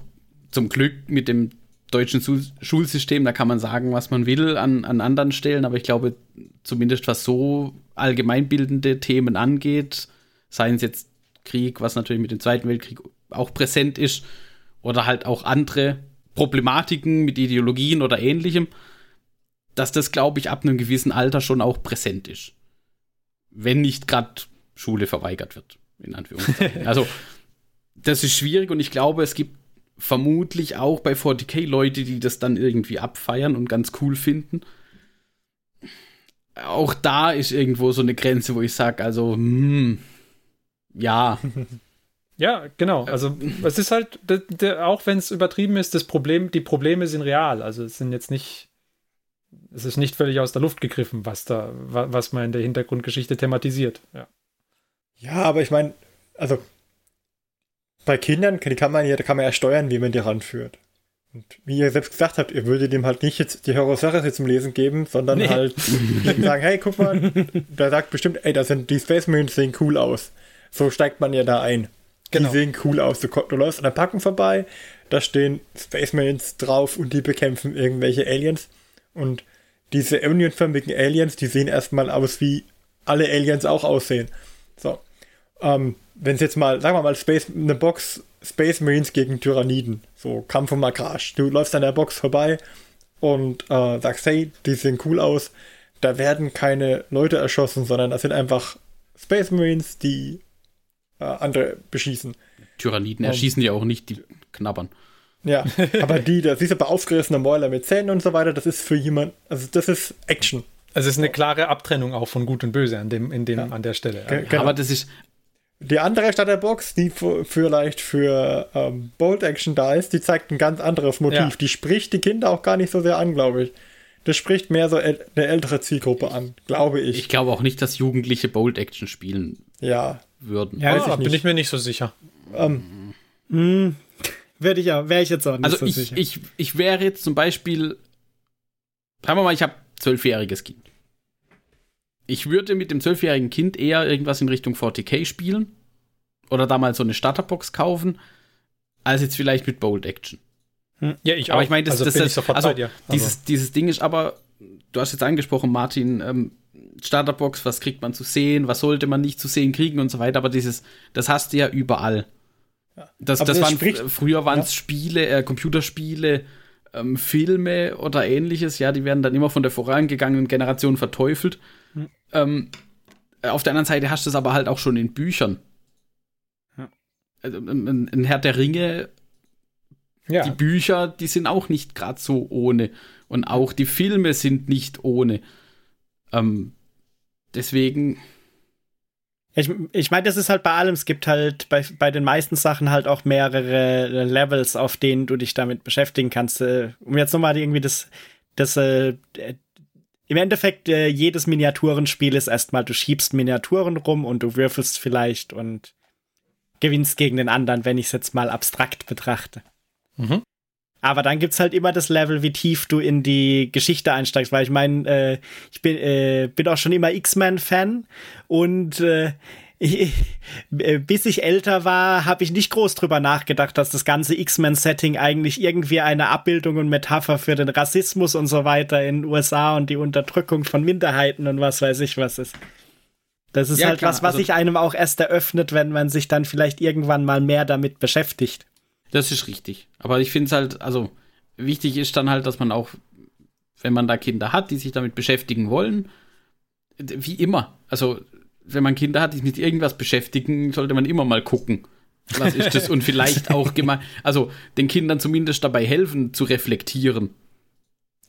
zum Glück mit dem deutschen Schul Schulsystem, da kann man sagen, was man will an, an anderen Stellen, aber ich glaube, zumindest was so allgemeinbildende Themen angeht, seien es jetzt Krieg, was natürlich mit dem Zweiten Weltkrieg auch präsent ist, oder halt auch andere Problematiken mit Ideologien oder ähnlichem, dass das, glaube ich, ab einem gewissen Alter schon auch präsent ist. Wenn nicht gerade Schule verweigert wird, in Anführungszeichen. also, das ist schwierig und ich glaube, es gibt vermutlich auch bei 40k Leute, die das dann irgendwie abfeiern und ganz cool finden. Auch da ist irgendwo so eine Grenze, wo ich sage, also, hm, ja, Ja, genau. Also es ist halt, auch wenn es übertrieben ist, das Problem, die Probleme sind real. Also es sind jetzt nicht, es ist nicht völlig aus der Luft gegriffen, was da, wa- was man in der Hintergrundgeschichte thematisiert. Ja. Ja, aber ich meine, also bei Kindern kann man ja, da kann man ja steuern, wie man die ranführt. Und wie ihr selbst gesagt habt, ihr würdet ihm halt nicht jetzt die Horror-Sache zum Lesen geben, sondern Nee. halt sagen, hey, guck mal, der sagt bestimmt, ey, da sind die Space Marines sehen cool aus. So steigt man ja da ein. Genau. Die sehen cool aus. Du, du läufst an der Packung vorbei, da stehen Space Marines drauf und die bekämpfen irgendwelche Aliens. Und diese unionförmigen Aliens, die sehen erstmal aus wie alle Aliens auch aussehen. So. Ähm, wenn es jetzt mal, sagen wir mal, Space, eine Box Space Marines gegen Tyranniden, so Kampf um Makrage. Du läufst an der Box vorbei und äh, sagst, hey, die sehen cool aus. Da werden keine Leute erschossen, sondern das sind einfach Space Marines, die äh, andere beschießen. Tyranniden erschießen ja auch nicht, die knabbern. Ja, aber die, da siehst du aber aufgerissene Mäuler mit Zähnen und so weiter, das ist für jemand, also das ist Action. Also es ist eine klare Abtrennung auch von Gut und Böse an dem, in dem, ja. an der Stelle. Ge genau. Aber das ist. Die andere Stadt der Box, die vielleicht für ähm, Bold Action da ist, die zeigt ein ganz anderes Motiv. Ja. Die spricht die Kinder auch gar nicht so sehr an, glaube ich. Das spricht mehr so eine ältere Zielgruppe an, glaube ich. Ich glaube auch nicht, dass Jugendliche Bold Action spielen ja. Würden. Ja, da bin ich mir nicht so sicher. Ähm, hm, Werde ich ja, wäre ich jetzt auch nicht also so ich, sicher. Ich, ich wäre jetzt zum Beispiel, sagen wir mal, ich habe zwölfjähriges Kind. Ich würde mit dem zwölfjährigen Kind eher irgendwas in Richtung 40k spielen oder da mal so eine Starterbox kaufen, als jetzt vielleicht mit Bold Action. Hm. Ja, ich auch. Aber ich meine, das, also das, das also, also dieses, dieses Ding ist aber, du hast jetzt angesprochen, Martin, ähm, Starterbox, was kriegt man zu sehen, was sollte man nicht zu sehen kriegen und so weiter, aber dieses, das hast du ja überall. Das, das, das waren, früher waren es ja. Spiele, äh, Computerspiele, ähm, Filme oder ähnliches, ja, die werden dann immer von der vorangegangenen Generation verteufelt. Hm. Ähm, auf der anderen Seite hast du es aber halt auch schon in Büchern. Ja. Also, ein, ein Herr der Ringe, ja. die Bücher, die sind auch nicht gerade so ohne. Und auch die Filme sind nicht ohne. Ähm, deswegen ich, ich meine, das ist halt bei allem, es gibt halt bei, bei den meisten Sachen halt auch mehrere Levels, auf denen du dich damit beschäftigen kannst. Äh, um jetzt nochmal irgendwie das, das äh, im Endeffekt, äh, jedes Miniaturenspiel ist erstmal, du schiebst Miniaturen rum und du würfelst vielleicht und gewinnst gegen den anderen, wenn ich es jetzt mal abstrakt betrachte. Mhm. Aber dann gibt's halt immer das Level, wie tief du in die Geschichte einsteigst, weil ich meine, äh, ich bin, äh, bin auch schon immer X-Men-Fan und äh, ich, äh, bis ich älter war, habe ich nicht groß drüber nachgedacht, dass das ganze X-Men-Setting eigentlich irgendwie eine Abbildung und Metapher für den Rassismus und so weiter in den USA und die Unterdrückung von Minderheiten und was weiß ich was ist. Das ist ja, halt klar, was, was also, sich einem auch erst eröffnet, wenn man sich dann vielleicht irgendwann mal mehr damit beschäftigt. Das ist richtig. Aber ich finde es halt, also wichtig ist dann halt, dass man auch, wenn man da Kinder hat, die sich damit beschäftigen wollen, wie immer, also wenn man Kinder hat, die sich mit irgendwas beschäftigen, sollte man immer mal gucken. Was ist das? Und vielleicht auch gemein, also den Kindern zumindest dabei helfen zu reflektieren.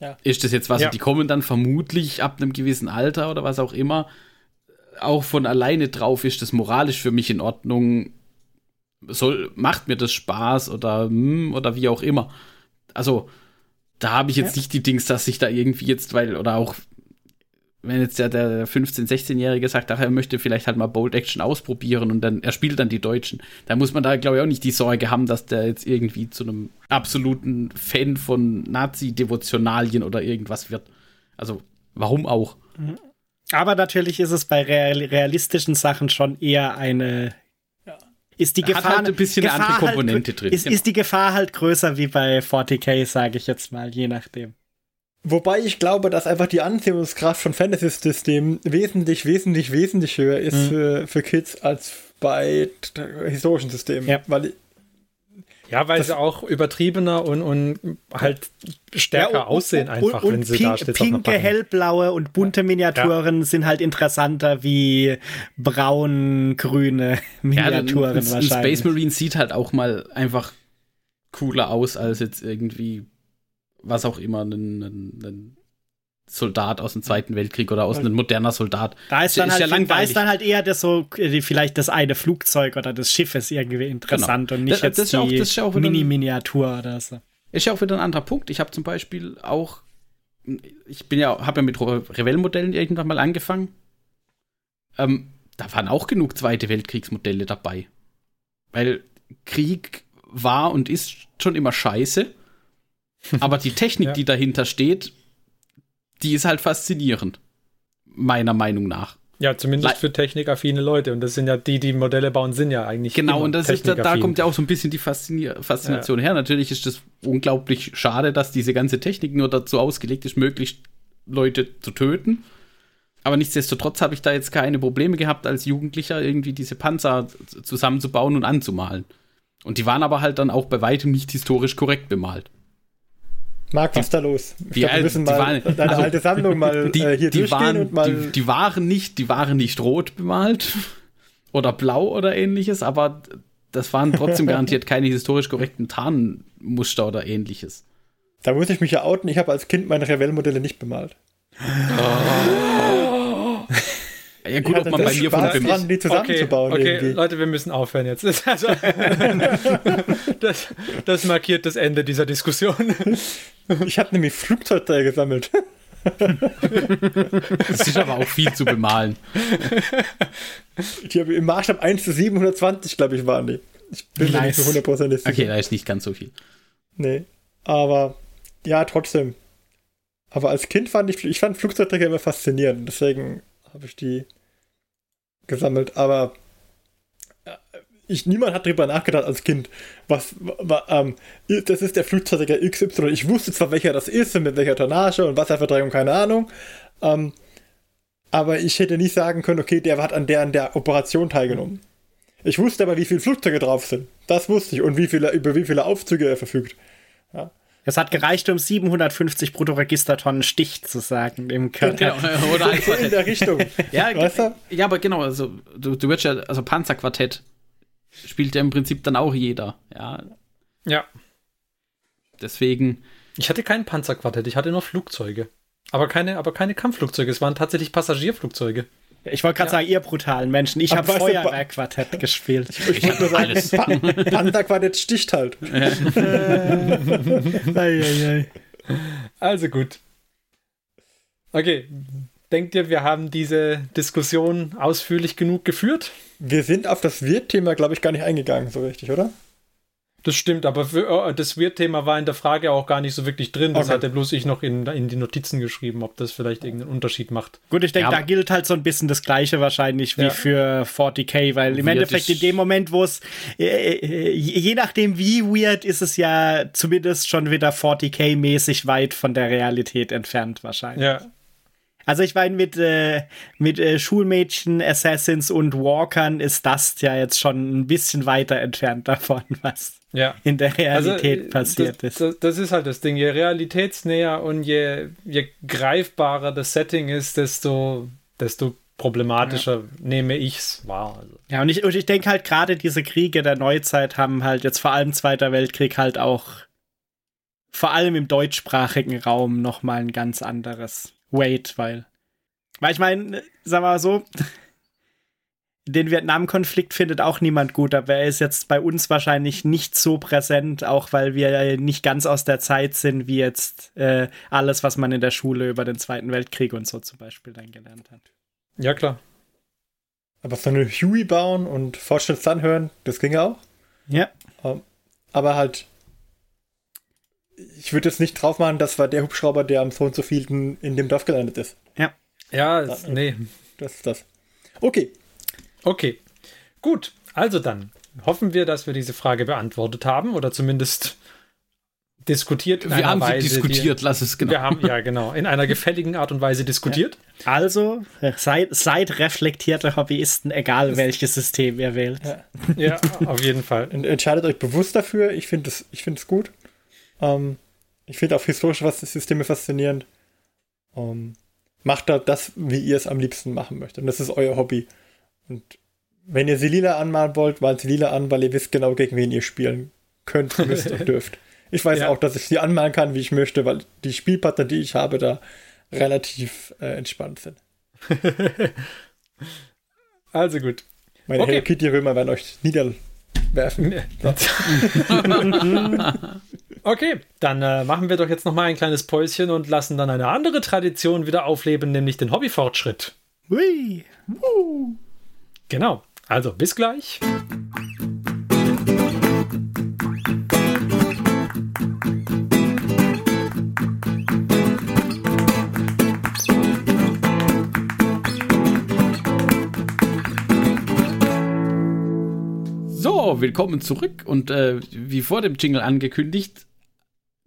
Ja. Ist das jetzt was? Ja. Die kommen dann vermutlich ab einem gewissen Alter oder was auch immer auch von alleine drauf. Ist das moralisch für mich in Ordnung? Soll, macht mir das Spaß oder, hm, oder wie auch immer. Also, da habe ich jetzt ja. nicht die Dings, dass ich da irgendwie jetzt, weil, oder auch, wenn jetzt der, der 15-, 16-Jährige sagt, ach, er möchte vielleicht halt mal Bold Action ausprobieren und dann, er spielt dann die Deutschen, da muss man da, glaube ich, auch nicht die Sorge haben, dass der jetzt irgendwie zu einem absoluten Fan von Nazi-Devotionalien oder irgendwas wird. Also, warum auch? Mhm. Aber natürlich ist es bei realistischen Sachen schon eher eine ist die Gefahr Hat halt ein bisschen Gefahr eine andere Komponente halt, drin. Ist, genau. ist die Gefahr halt größer wie bei 40k, sage ich jetzt mal, je nachdem. Wobei ich glaube, dass einfach die Anziehungskraft von Fantasy-Systemen wesentlich, wesentlich, wesentlich höher ist mhm. für, für Kids als bei historischen Systemen. Ja. Weil ja, weil das, sie auch übertriebener und, und halt stärker ja, und, aussehen einfach, und, wenn sie pink, da steht. Pinke, hellblaue und bunte Miniaturen ja. sind halt interessanter wie braun-grüne Miniaturen ja, wahrscheinlich. Space Marine sieht halt auch mal einfach cooler aus als jetzt irgendwie was auch immer ein, ein, ein Soldat aus dem Zweiten Weltkrieg oder aus einem moderner Soldat. Da ist dann, ist halt, ja da ist dann halt eher das so, äh, vielleicht das eine Flugzeug oder das Schiff ist irgendwie interessant genau. und nicht das, jetzt das die auch, Mini-Miniatur oder so. Ist ja auch wieder ein anderer Punkt. Ich habe zum Beispiel auch, ich bin ja, habe ja mit Revell-Modellen irgendwann mal angefangen. Ähm, da waren auch genug Zweite Weltkriegsmodelle dabei. Weil Krieg war und ist schon immer scheiße. aber die Technik, ja. die dahinter steht, die ist halt faszinierend. Meiner Meinung nach. Ja, zumindest für technikaffine Leute. Und das sind ja die, die Modelle bauen, sind ja eigentlich. Genau, und das ist, da, da kommt ja auch so ein bisschen die Faszinier Faszination ja. her. Natürlich ist das unglaublich schade, dass diese ganze Technik nur dazu ausgelegt ist, möglichst Leute zu töten. Aber nichtsdestotrotz habe ich da jetzt keine Probleme gehabt, als Jugendlicher irgendwie diese Panzer zusammenzubauen und anzumalen. Und die waren aber halt dann auch bei weitem nicht historisch korrekt bemalt. Marc, was ist da los? Ich glaub, wir müssen mal waren, deine also, alte Sammlung mal die, äh, hier die durchgehen waren, und mal. Die, die, waren nicht, die waren nicht rot bemalt oder blau oder ähnliches, aber das waren trotzdem garantiert keine historisch korrekten Tarnmuster oder ähnliches. Da muss ich mich ja outen, ich habe als Kind meine Revell-Modelle nicht bemalt. Oh. Ja gut, ob man bei mir von dran, die zusammenzubauen. Okay, okay Leute, wir müssen aufhören jetzt. Also, das, das, markiert das Ende dieser Diskussion. Ich habe nämlich Flugzeugteile gesammelt. Das ist aber auch viel zu bemalen. Die habe im Maßstab 1 zu 720, glaube ich, waren die. Ich bin nice. mir nicht so 100% sicher. Okay, da ist nicht ganz so viel. Nee, aber ja, trotzdem. Aber als Kind fand ich, ich fand Flugzeugträger immer faszinierend. Deswegen habe ich die gesammelt. Aber äh, ich, niemand hat darüber nachgedacht als Kind, was, was ähm, das ist der Flugzeugträger XY. Ich wusste zwar, welcher das ist und mit welcher Tonnage und Wasserverteidigung, keine Ahnung. Ähm, aber ich hätte nicht sagen können, okay, der hat an der, an der Operation teilgenommen. Ich wusste aber, wie viele Flugzeuge drauf sind. Das wusste ich und wie viele, über wie viele Aufzüge er verfügt. Ja. Es hat gereicht, um 750 Bruttoregistertonnen Stich zu sagen im Körper. Genau, oder in der Richtung. ja, weißt du? ja, aber genau, also du, du wirst ja, also Panzerquartett spielt ja im Prinzip dann auch jeder, ja. Ja. Deswegen. Ich hatte kein Panzerquartett, ich hatte nur Flugzeuge. Aber keine, aber keine Kampfflugzeuge, es waren tatsächlich Passagierflugzeuge. Ich wollte gerade ja. sagen, ihr brutalen Menschen. Ich habe Feuerwehrquartett gespielt. Ich, ich wollte nur sagen, alles. Pantherquartett sticht halt. Ja. ei. Also gut. Okay. Denkt ihr, wir haben diese Diskussion ausführlich genug geführt? Wir sind auf das Wirt-Thema, glaube ich, gar nicht eingegangen, so richtig, oder? Das stimmt, aber für, oh, das Wirt-Thema war in der Frage auch gar nicht so wirklich drin. Das okay. hatte bloß ich noch in, in die Notizen geschrieben, ob das vielleicht irgendeinen Unterschied macht. Gut, ich denke, ja, da gilt halt so ein bisschen das Gleiche wahrscheinlich wie ja. für 40k, weil im Endeffekt in dem Moment, wo es, äh, äh, je nachdem wie weird, ist es ja zumindest schon wieder 40k-mäßig weit von der Realität entfernt wahrscheinlich. Ja, also ich meine, mit, äh, mit äh, Schulmädchen, Assassins und Walkern ist das ja jetzt schon ein bisschen weiter entfernt davon, was ja. in der Realität also, passiert das, ist. Das, das, ist halt das Ding. Je realitätsnäher und je, je greifbarer das Setting ist, desto, desto problematischer ja. nehme ich's wahr. Also. Ja, und ich, und ich denke halt gerade diese Kriege der Neuzeit haben halt jetzt vor allem Zweiter Weltkrieg halt auch vor allem im deutschsprachigen Raum nochmal ein ganz anderes Weight, weil. Weil ich meine, sagen wir mal so, den Vietnam-Konflikt findet auch niemand gut, aber er ist jetzt bei uns wahrscheinlich nicht so präsent, auch weil wir nicht ganz aus der Zeit sind, wie jetzt äh, alles, was man in der Schule über den Zweiten Weltkrieg und so zum Beispiel dann gelernt hat. Ja, klar. Aber so eine Huey bauen und Fortschritts anhören, das ging ja auch. Ja. Um, aber halt, ich würde jetzt nicht drauf machen, das war der Hubschrauber, der am so und so vielen in dem Dorf gelandet ist. Ja. Ja, das, nee. Das ist das. Okay, Okay, gut. Also dann hoffen wir, dass wir diese Frage beantwortet haben oder zumindest diskutiert. wir haben Weise, sie diskutiert, die, lass es genau. Wir haben ja genau in einer gefälligen Art und Weise diskutiert. Ja. Also seid, seid reflektierte Hobbyisten, egal das welches System ihr wählt. Ja, ja auf jeden Fall. Entscheidet euch bewusst dafür. Ich finde es ich gut. Ähm, ich finde auch historische Systeme faszinierend. Ähm, macht da das, wie ihr es am liebsten machen möchtet. Und das ist euer Hobby. Und wenn ihr sie lila anmalen wollt, malt sie lila an, weil ihr wisst genau, gegen wen ihr spielen könnt, müsst und dürft. Ich weiß ja. auch, dass ich sie anmalen kann, wie ich möchte, weil die Spielpartner, die ich habe, da relativ äh, entspannt sind. also gut. Meine okay. Hello Kitty Römer werden euch niederwerfen. Okay, dann äh, machen wir doch jetzt nochmal ein kleines Päuschen und lassen dann eine andere Tradition wieder aufleben, nämlich den Hobbyfortschritt. Hui. Genau, also bis gleich. So, willkommen zurück und äh, wie vor dem Jingle angekündigt,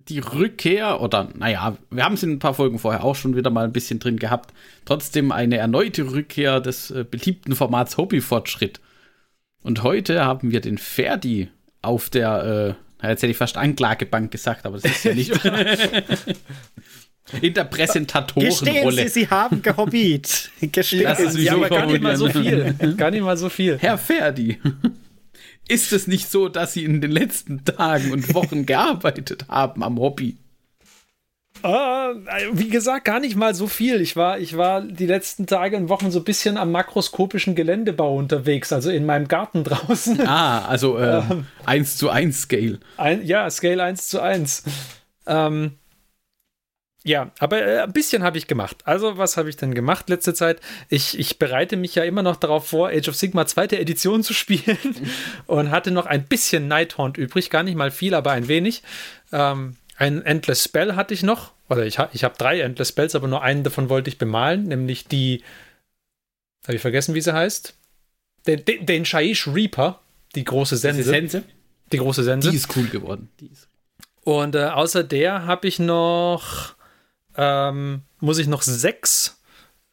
die Rückkehr, oder naja, wir haben es in ein paar Folgen vorher auch schon wieder mal ein bisschen drin gehabt, trotzdem eine erneute Rückkehr des äh, beliebten Formats Hobbyfortschritt. Und heute haben wir den Ferdi auf der, äh, jetzt hätte ich fast Anklagebank gesagt, aber das ist ja nicht. in der Präsentatorenrolle. Sie, Sie haben gehobbyt. Gestehen das ist ja, aber gar nicht mal so viel. Gar nicht mal so viel. Herr Ferdi. Ist es nicht so, dass Sie in den letzten Tagen und Wochen gearbeitet haben am Hobby? Uh, wie gesagt, gar nicht mal so viel. Ich war, ich war die letzten Tage und Wochen so ein bisschen am makroskopischen Geländebau unterwegs, also in meinem Garten draußen. Ah, also äh, ähm, 1 zu 1 Scale. Ein, ja, Scale 1 zu 1. Ähm, ja, aber äh, ein bisschen habe ich gemacht. Also, was habe ich denn gemacht letzte Zeit? Ich, ich bereite mich ja immer noch darauf vor, Age of Sigma zweite Edition zu spielen und hatte noch ein bisschen Nighthaunt übrig. Gar nicht mal viel, aber ein wenig. Ähm, ein Endless Spell hatte ich noch. Oder ich, ich habe drei Endless Spells, aber nur einen davon wollte ich bemalen, nämlich die. Habe ich vergessen, wie sie heißt? Den, den, den Shaish Reaper, die große Sense. Die Sense? Die große Sense. Die ist cool geworden. Ist und äh, außer der habe ich noch ähm, muss ich noch sechs,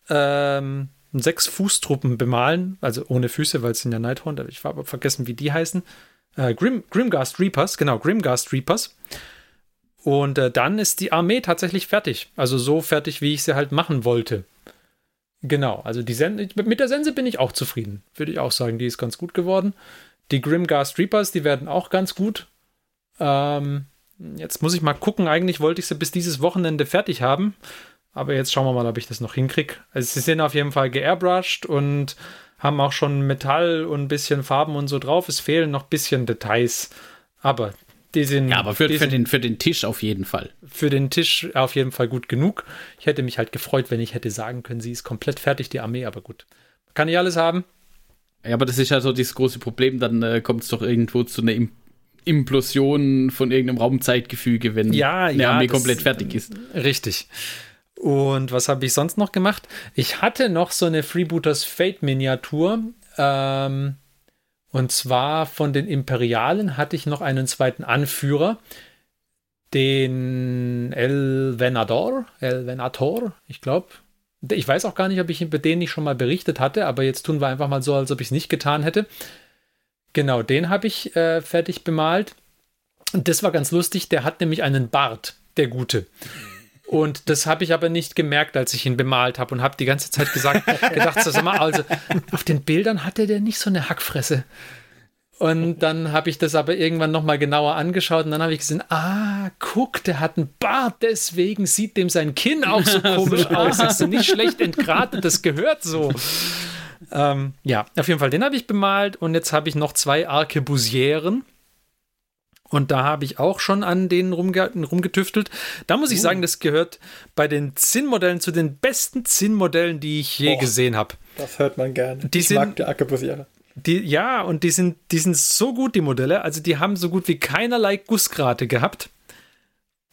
ähm, sechs Fußtruppen bemalen, also ohne Füße, weil es sind ja Nighthorn, ich habe vergessen, wie die heißen. Äh, Grim, Grimgast Reapers, genau, Grimgast Reapers. Und äh, dann ist die Armee tatsächlich fertig. Also so fertig, wie ich sie halt machen wollte. Genau, also die Sen mit der Sense bin ich auch zufrieden. Würde ich auch sagen, die ist ganz gut geworden. Die Grimgast Reapers, die werden auch ganz gut. Ähm, Jetzt muss ich mal gucken. Eigentlich wollte ich sie bis dieses Wochenende fertig haben. Aber jetzt schauen wir mal, ob ich das noch hinkriege. Also sie sind auf jeden Fall geairbrushed und haben auch schon Metall und ein bisschen Farben und so drauf. Es fehlen noch ein bisschen Details. Aber die sind. Ja, aber für, für, den, für den Tisch auf jeden Fall. Für den Tisch auf jeden Fall gut genug. Ich hätte mich halt gefreut, wenn ich hätte sagen können, sie ist komplett fertig, die Armee, aber gut. Kann ich alles haben? Ja, aber das ist ja so dieses große Problem, dann äh, kommt es doch irgendwo zu einer Implosion von irgendeinem Raumzeitgefüge, wenn ja, eine ja, Armee komplett fertig ist. Richtig. Und was habe ich sonst noch gemacht? Ich hatte noch so eine Freebooters Fate Miniatur. Ähm, und zwar von den Imperialen hatte ich noch einen zweiten Anführer, den El Venador, El Venator, ich glaube. Ich weiß auch gar nicht, ob ich über den nicht schon mal berichtet hatte, aber jetzt tun wir einfach mal so, als ob ich es nicht getan hätte. Genau, den habe ich äh, fertig bemalt. Und das war ganz lustig. Der hat nämlich einen Bart, der Gute. Und das habe ich aber nicht gemerkt, als ich ihn bemalt habe und habe die ganze Zeit gesagt, gedacht, sag mal, also auf den Bildern hatte der nicht so eine Hackfresse. Und dann habe ich das aber irgendwann nochmal genauer angeschaut und dann habe ich gesehen, ah, guck, der hat einen Bart, deswegen sieht dem sein Kinn auch so komisch aus. Das ist nicht schlecht entgratet, das gehört so. Ähm, ja, auf jeden Fall, den habe ich bemalt und jetzt habe ich noch zwei Arkebusieren. Und da habe ich auch schon an denen rumge rumgetüftelt. Da muss ich uh. sagen, das gehört bei den Zinnmodellen zu den besten Zinnmodellen, die ich je oh, gesehen habe. Das hört man gerne. Die ich sind, mag die Arkebusiere. Die, ja, und die sind, die sind so gut, die Modelle. Also die haben so gut wie keinerlei Gussgrate gehabt.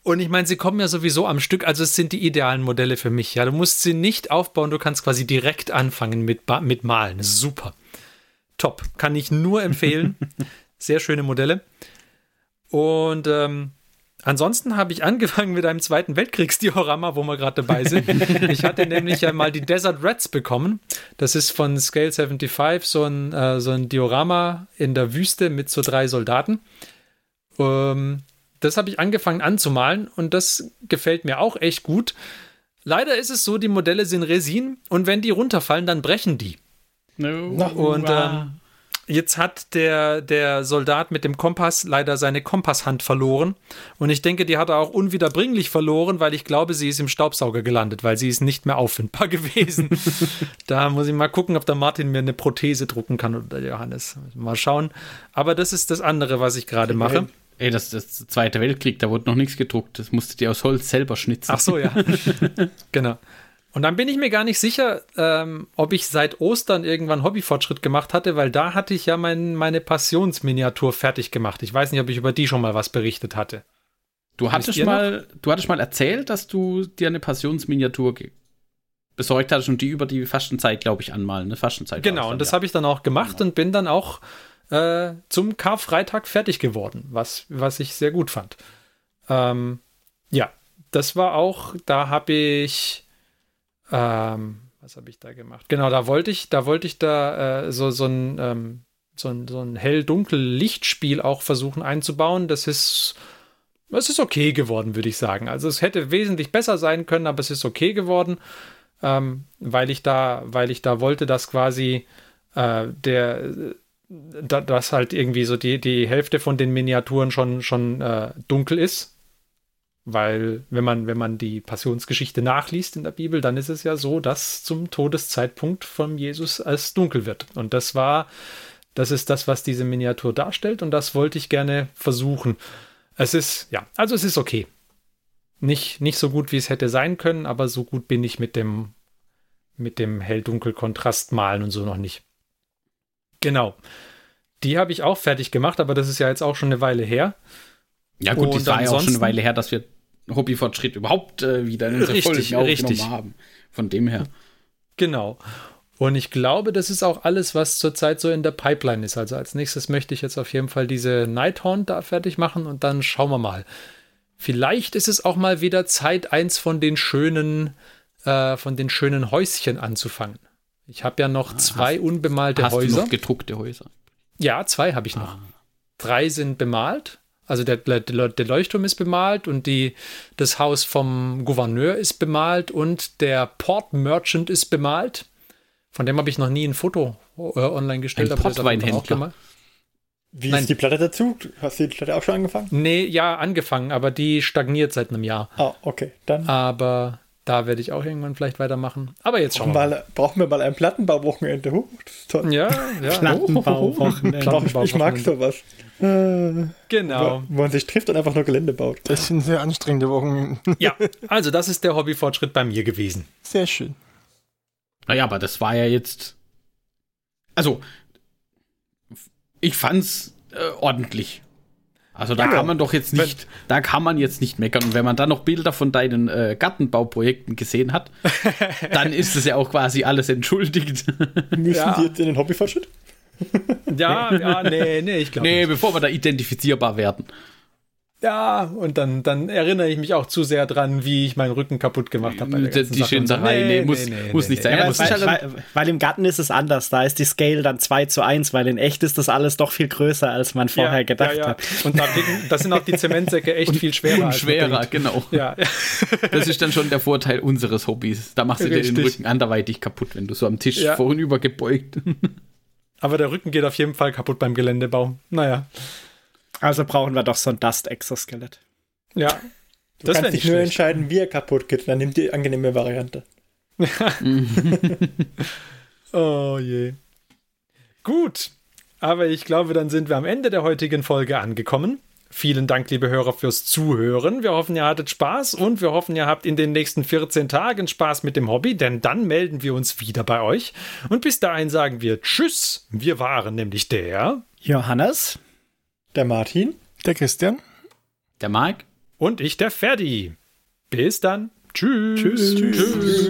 Und ich meine, sie kommen ja sowieso am Stück, also es sind die idealen Modelle für mich. Ja, du musst sie nicht aufbauen, du kannst quasi direkt anfangen mit, mit Malen. Super. Top. Kann ich nur empfehlen. Sehr schöne Modelle. Und ähm, ansonsten habe ich angefangen mit einem Zweiten Weltkriegsdiorama, wo wir gerade dabei sind. ich hatte nämlich einmal die Desert Rats bekommen. Das ist von Scale 75 so ein, äh, so ein Diorama in der Wüste mit so drei Soldaten. Ähm, das habe ich angefangen anzumalen und das gefällt mir auch echt gut. Leider ist es so, die Modelle sind Resin und wenn die runterfallen, dann brechen die. No. Und ähm, jetzt hat der, der Soldat mit dem Kompass leider seine Kompasshand verloren. Und ich denke, die hat er auch unwiederbringlich verloren, weil ich glaube, sie ist im Staubsauger gelandet, weil sie ist nicht mehr auffindbar gewesen. da muss ich mal gucken, ob der Martin mir eine Prothese drucken kann oder der Johannes. Mal schauen. Aber das ist das andere, was ich gerade mache. Ey, das ist der Zweite Weltkrieg, da wurde noch nichts gedruckt. Das musste die aus Holz selber schnitzen. Ach so, ja. genau. Und dann bin ich mir gar nicht sicher, ähm, ob ich seit Ostern irgendwann Hobbyfortschritt gemacht hatte, weil da hatte ich ja mein, meine Passionsminiatur fertig gemacht. Ich weiß nicht, ob ich über die schon mal was berichtet hatte. Du hattest, mal, du hattest mal erzählt, dass du dir eine Passionsminiatur besorgt hattest und die über die Fastenzeit, glaube ich, anmalen. Eine Fastenzeit. Genau, und das ja. habe ich dann auch gemacht genau. und bin dann auch äh, zum Karfreitag fertig geworden, was, was ich sehr gut fand. Ähm, ja, das war auch, da habe ich, ähm, was habe ich da gemacht? Genau, da wollte ich, da wollte ich da äh, so, so ein, ähm, so ein, so ein hell-dunkel-Lichtspiel auch versuchen einzubauen. Das ist, es ist okay geworden, würde ich sagen. Also es hätte wesentlich besser sein können, aber es ist okay geworden, ähm, weil ich da, weil ich da wollte, dass quasi äh, der da, dass halt irgendwie so die, die Hälfte von den Miniaturen schon, schon äh, dunkel ist. Weil, wenn man, wenn man die Passionsgeschichte nachliest in der Bibel, dann ist es ja so, dass zum Todeszeitpunkt von Jesus als dunkel wird. Und das war, das ist das, was diese Miniatur darstellt, und das wollte ich gerne versuchen. Es ist, ja, also es ist okay. Nicht, nicht so gut, wie es hätte sein können, aber so gut bin ich mit dem, mit dem hell-dunkel-Kontrast malen und so noch nicht. Genau. Die habe ich auch fertig gemacht, aber das ist ja jetzt auch schon eine Weile her. Ja, gut, Und das war ja auch schon eine Weile her, dass wir Hobbyfortschritt überhaupt äh, wieder in unsere Richtig, Folgen richtig. haben. Von dem her. Genau. Und ich glaube, das ist auch alles, was zurzeit so in der Pipeline ist. Also als nächstes möchte ich jetzt auf jeden Fall diese Nighthorn da fertig machen und dann schauen wir mal. Vielleicht ist es auch mal wieder Zeit, eins von den schönen, äh, von den schönen Häuschen anzufangen. Ich habe ja noch zwei unbemalte Hast du Häuser. noch gedruckte Häuser? Ja, zwei habe ich noch. Ah. Drei sind bemalt. Also der, der, der Leuchtturm ist bemalt und die, das Haus vom Gouverneur ist bemalt und der Port Merchant ist bemalt. Von dem habe ich noch nie ein Foto äh, online gestellt. Ein Portweinhändler. Wie Nein. ist die Platte dazu? Hast du die Platte auch schon angefangen? Nee, ja, angefangen, aber die stagniert seit einem Jahr. Ah, okay. Dann Aber da werde ich auch irgendwann vielleicht weitermachen. Aber jetzt schauen wir mal. brauchen wir mal ein Plattenbauwochenende. Huh, toll. Ja, ja. Plattenbauwochenende. Ich, ich mag sowas. Äh, Genau. wo, wo man sich trifft und einfach nur Gelände baut. Das sind sehr anstrengende Wochen. Ja, also das ist der Hobbyfortschritt bei mir gewesen. Sehr schön. Naja, aber das war ja jetzt. Also, ich fand's äh, ordentlich. Also da Ja. kann man doch jetzt nicht, da kann man jetzt nicht meckern. Und wenn man dann noch Bilder von deinen äh, Gartenbauprojekten gesehen hat, dann ist es ja auch quasi alles entschuldigt. Müssen Ja. die jetzt in den Hobbyfortschritt? Ja, ja, nee, nee, ich glaube nee, nicht. bevor wir da identifizierbar werden. Ja, und dann, dann erinnere ich mich auch zu sehr dran, wie ich meinen Rücken kaputt gemacht habe. Die, die Sache und so. Schinderei, nee, muss, muss nicht sein. Ja, weil, das halt weil, weil im Garten ist es anders. Da ist die Scale dann 2 zu 1, weil in echt ist das alles doch viel größer, als man vorher ja, gedacht ja, ja. hat. Und da, wiegen- da sind auch die Zementsäcke echt viel schwerer. und schwerer, genau. Ja, Das ist dann schon der Vorteil unseres Hobbys. Da machst du dir den Richtig. Rücken anderweitig kaputt, wenn du so am Tisch Ja. vorhinüber gebeugt. aber der Rücken geht auf jeden Fall kaputt beim Geländebau. Naja, Also brauchen wir doch so ein Dust-Exoskelett. ja. Du Das wäre kannst nicht dich nur schlecht. entscheiden, wie er kaputt geht. Dann nimm die angenehme Variante. Oh je. Gut, aber ich glaube, dann sind wir am Ende der heutigen Folge angekommen. Vielen Dank, liebe Hörer, fürs Zuhören. Wir hoffen, ihr hattet Spaß und wir hoffen, ihr habt in den nächsten 14 Tagen Spaß mit dem Hobby, denn dann melden wir uns wieder bei euch. Und bis dahin sagen wir Tschüss. Wir waren nämlich der Johannes? Der Martin. Der Christian. Der Marc? und ich, der Ferdi. Bis dann. Tschüss. Tschüss.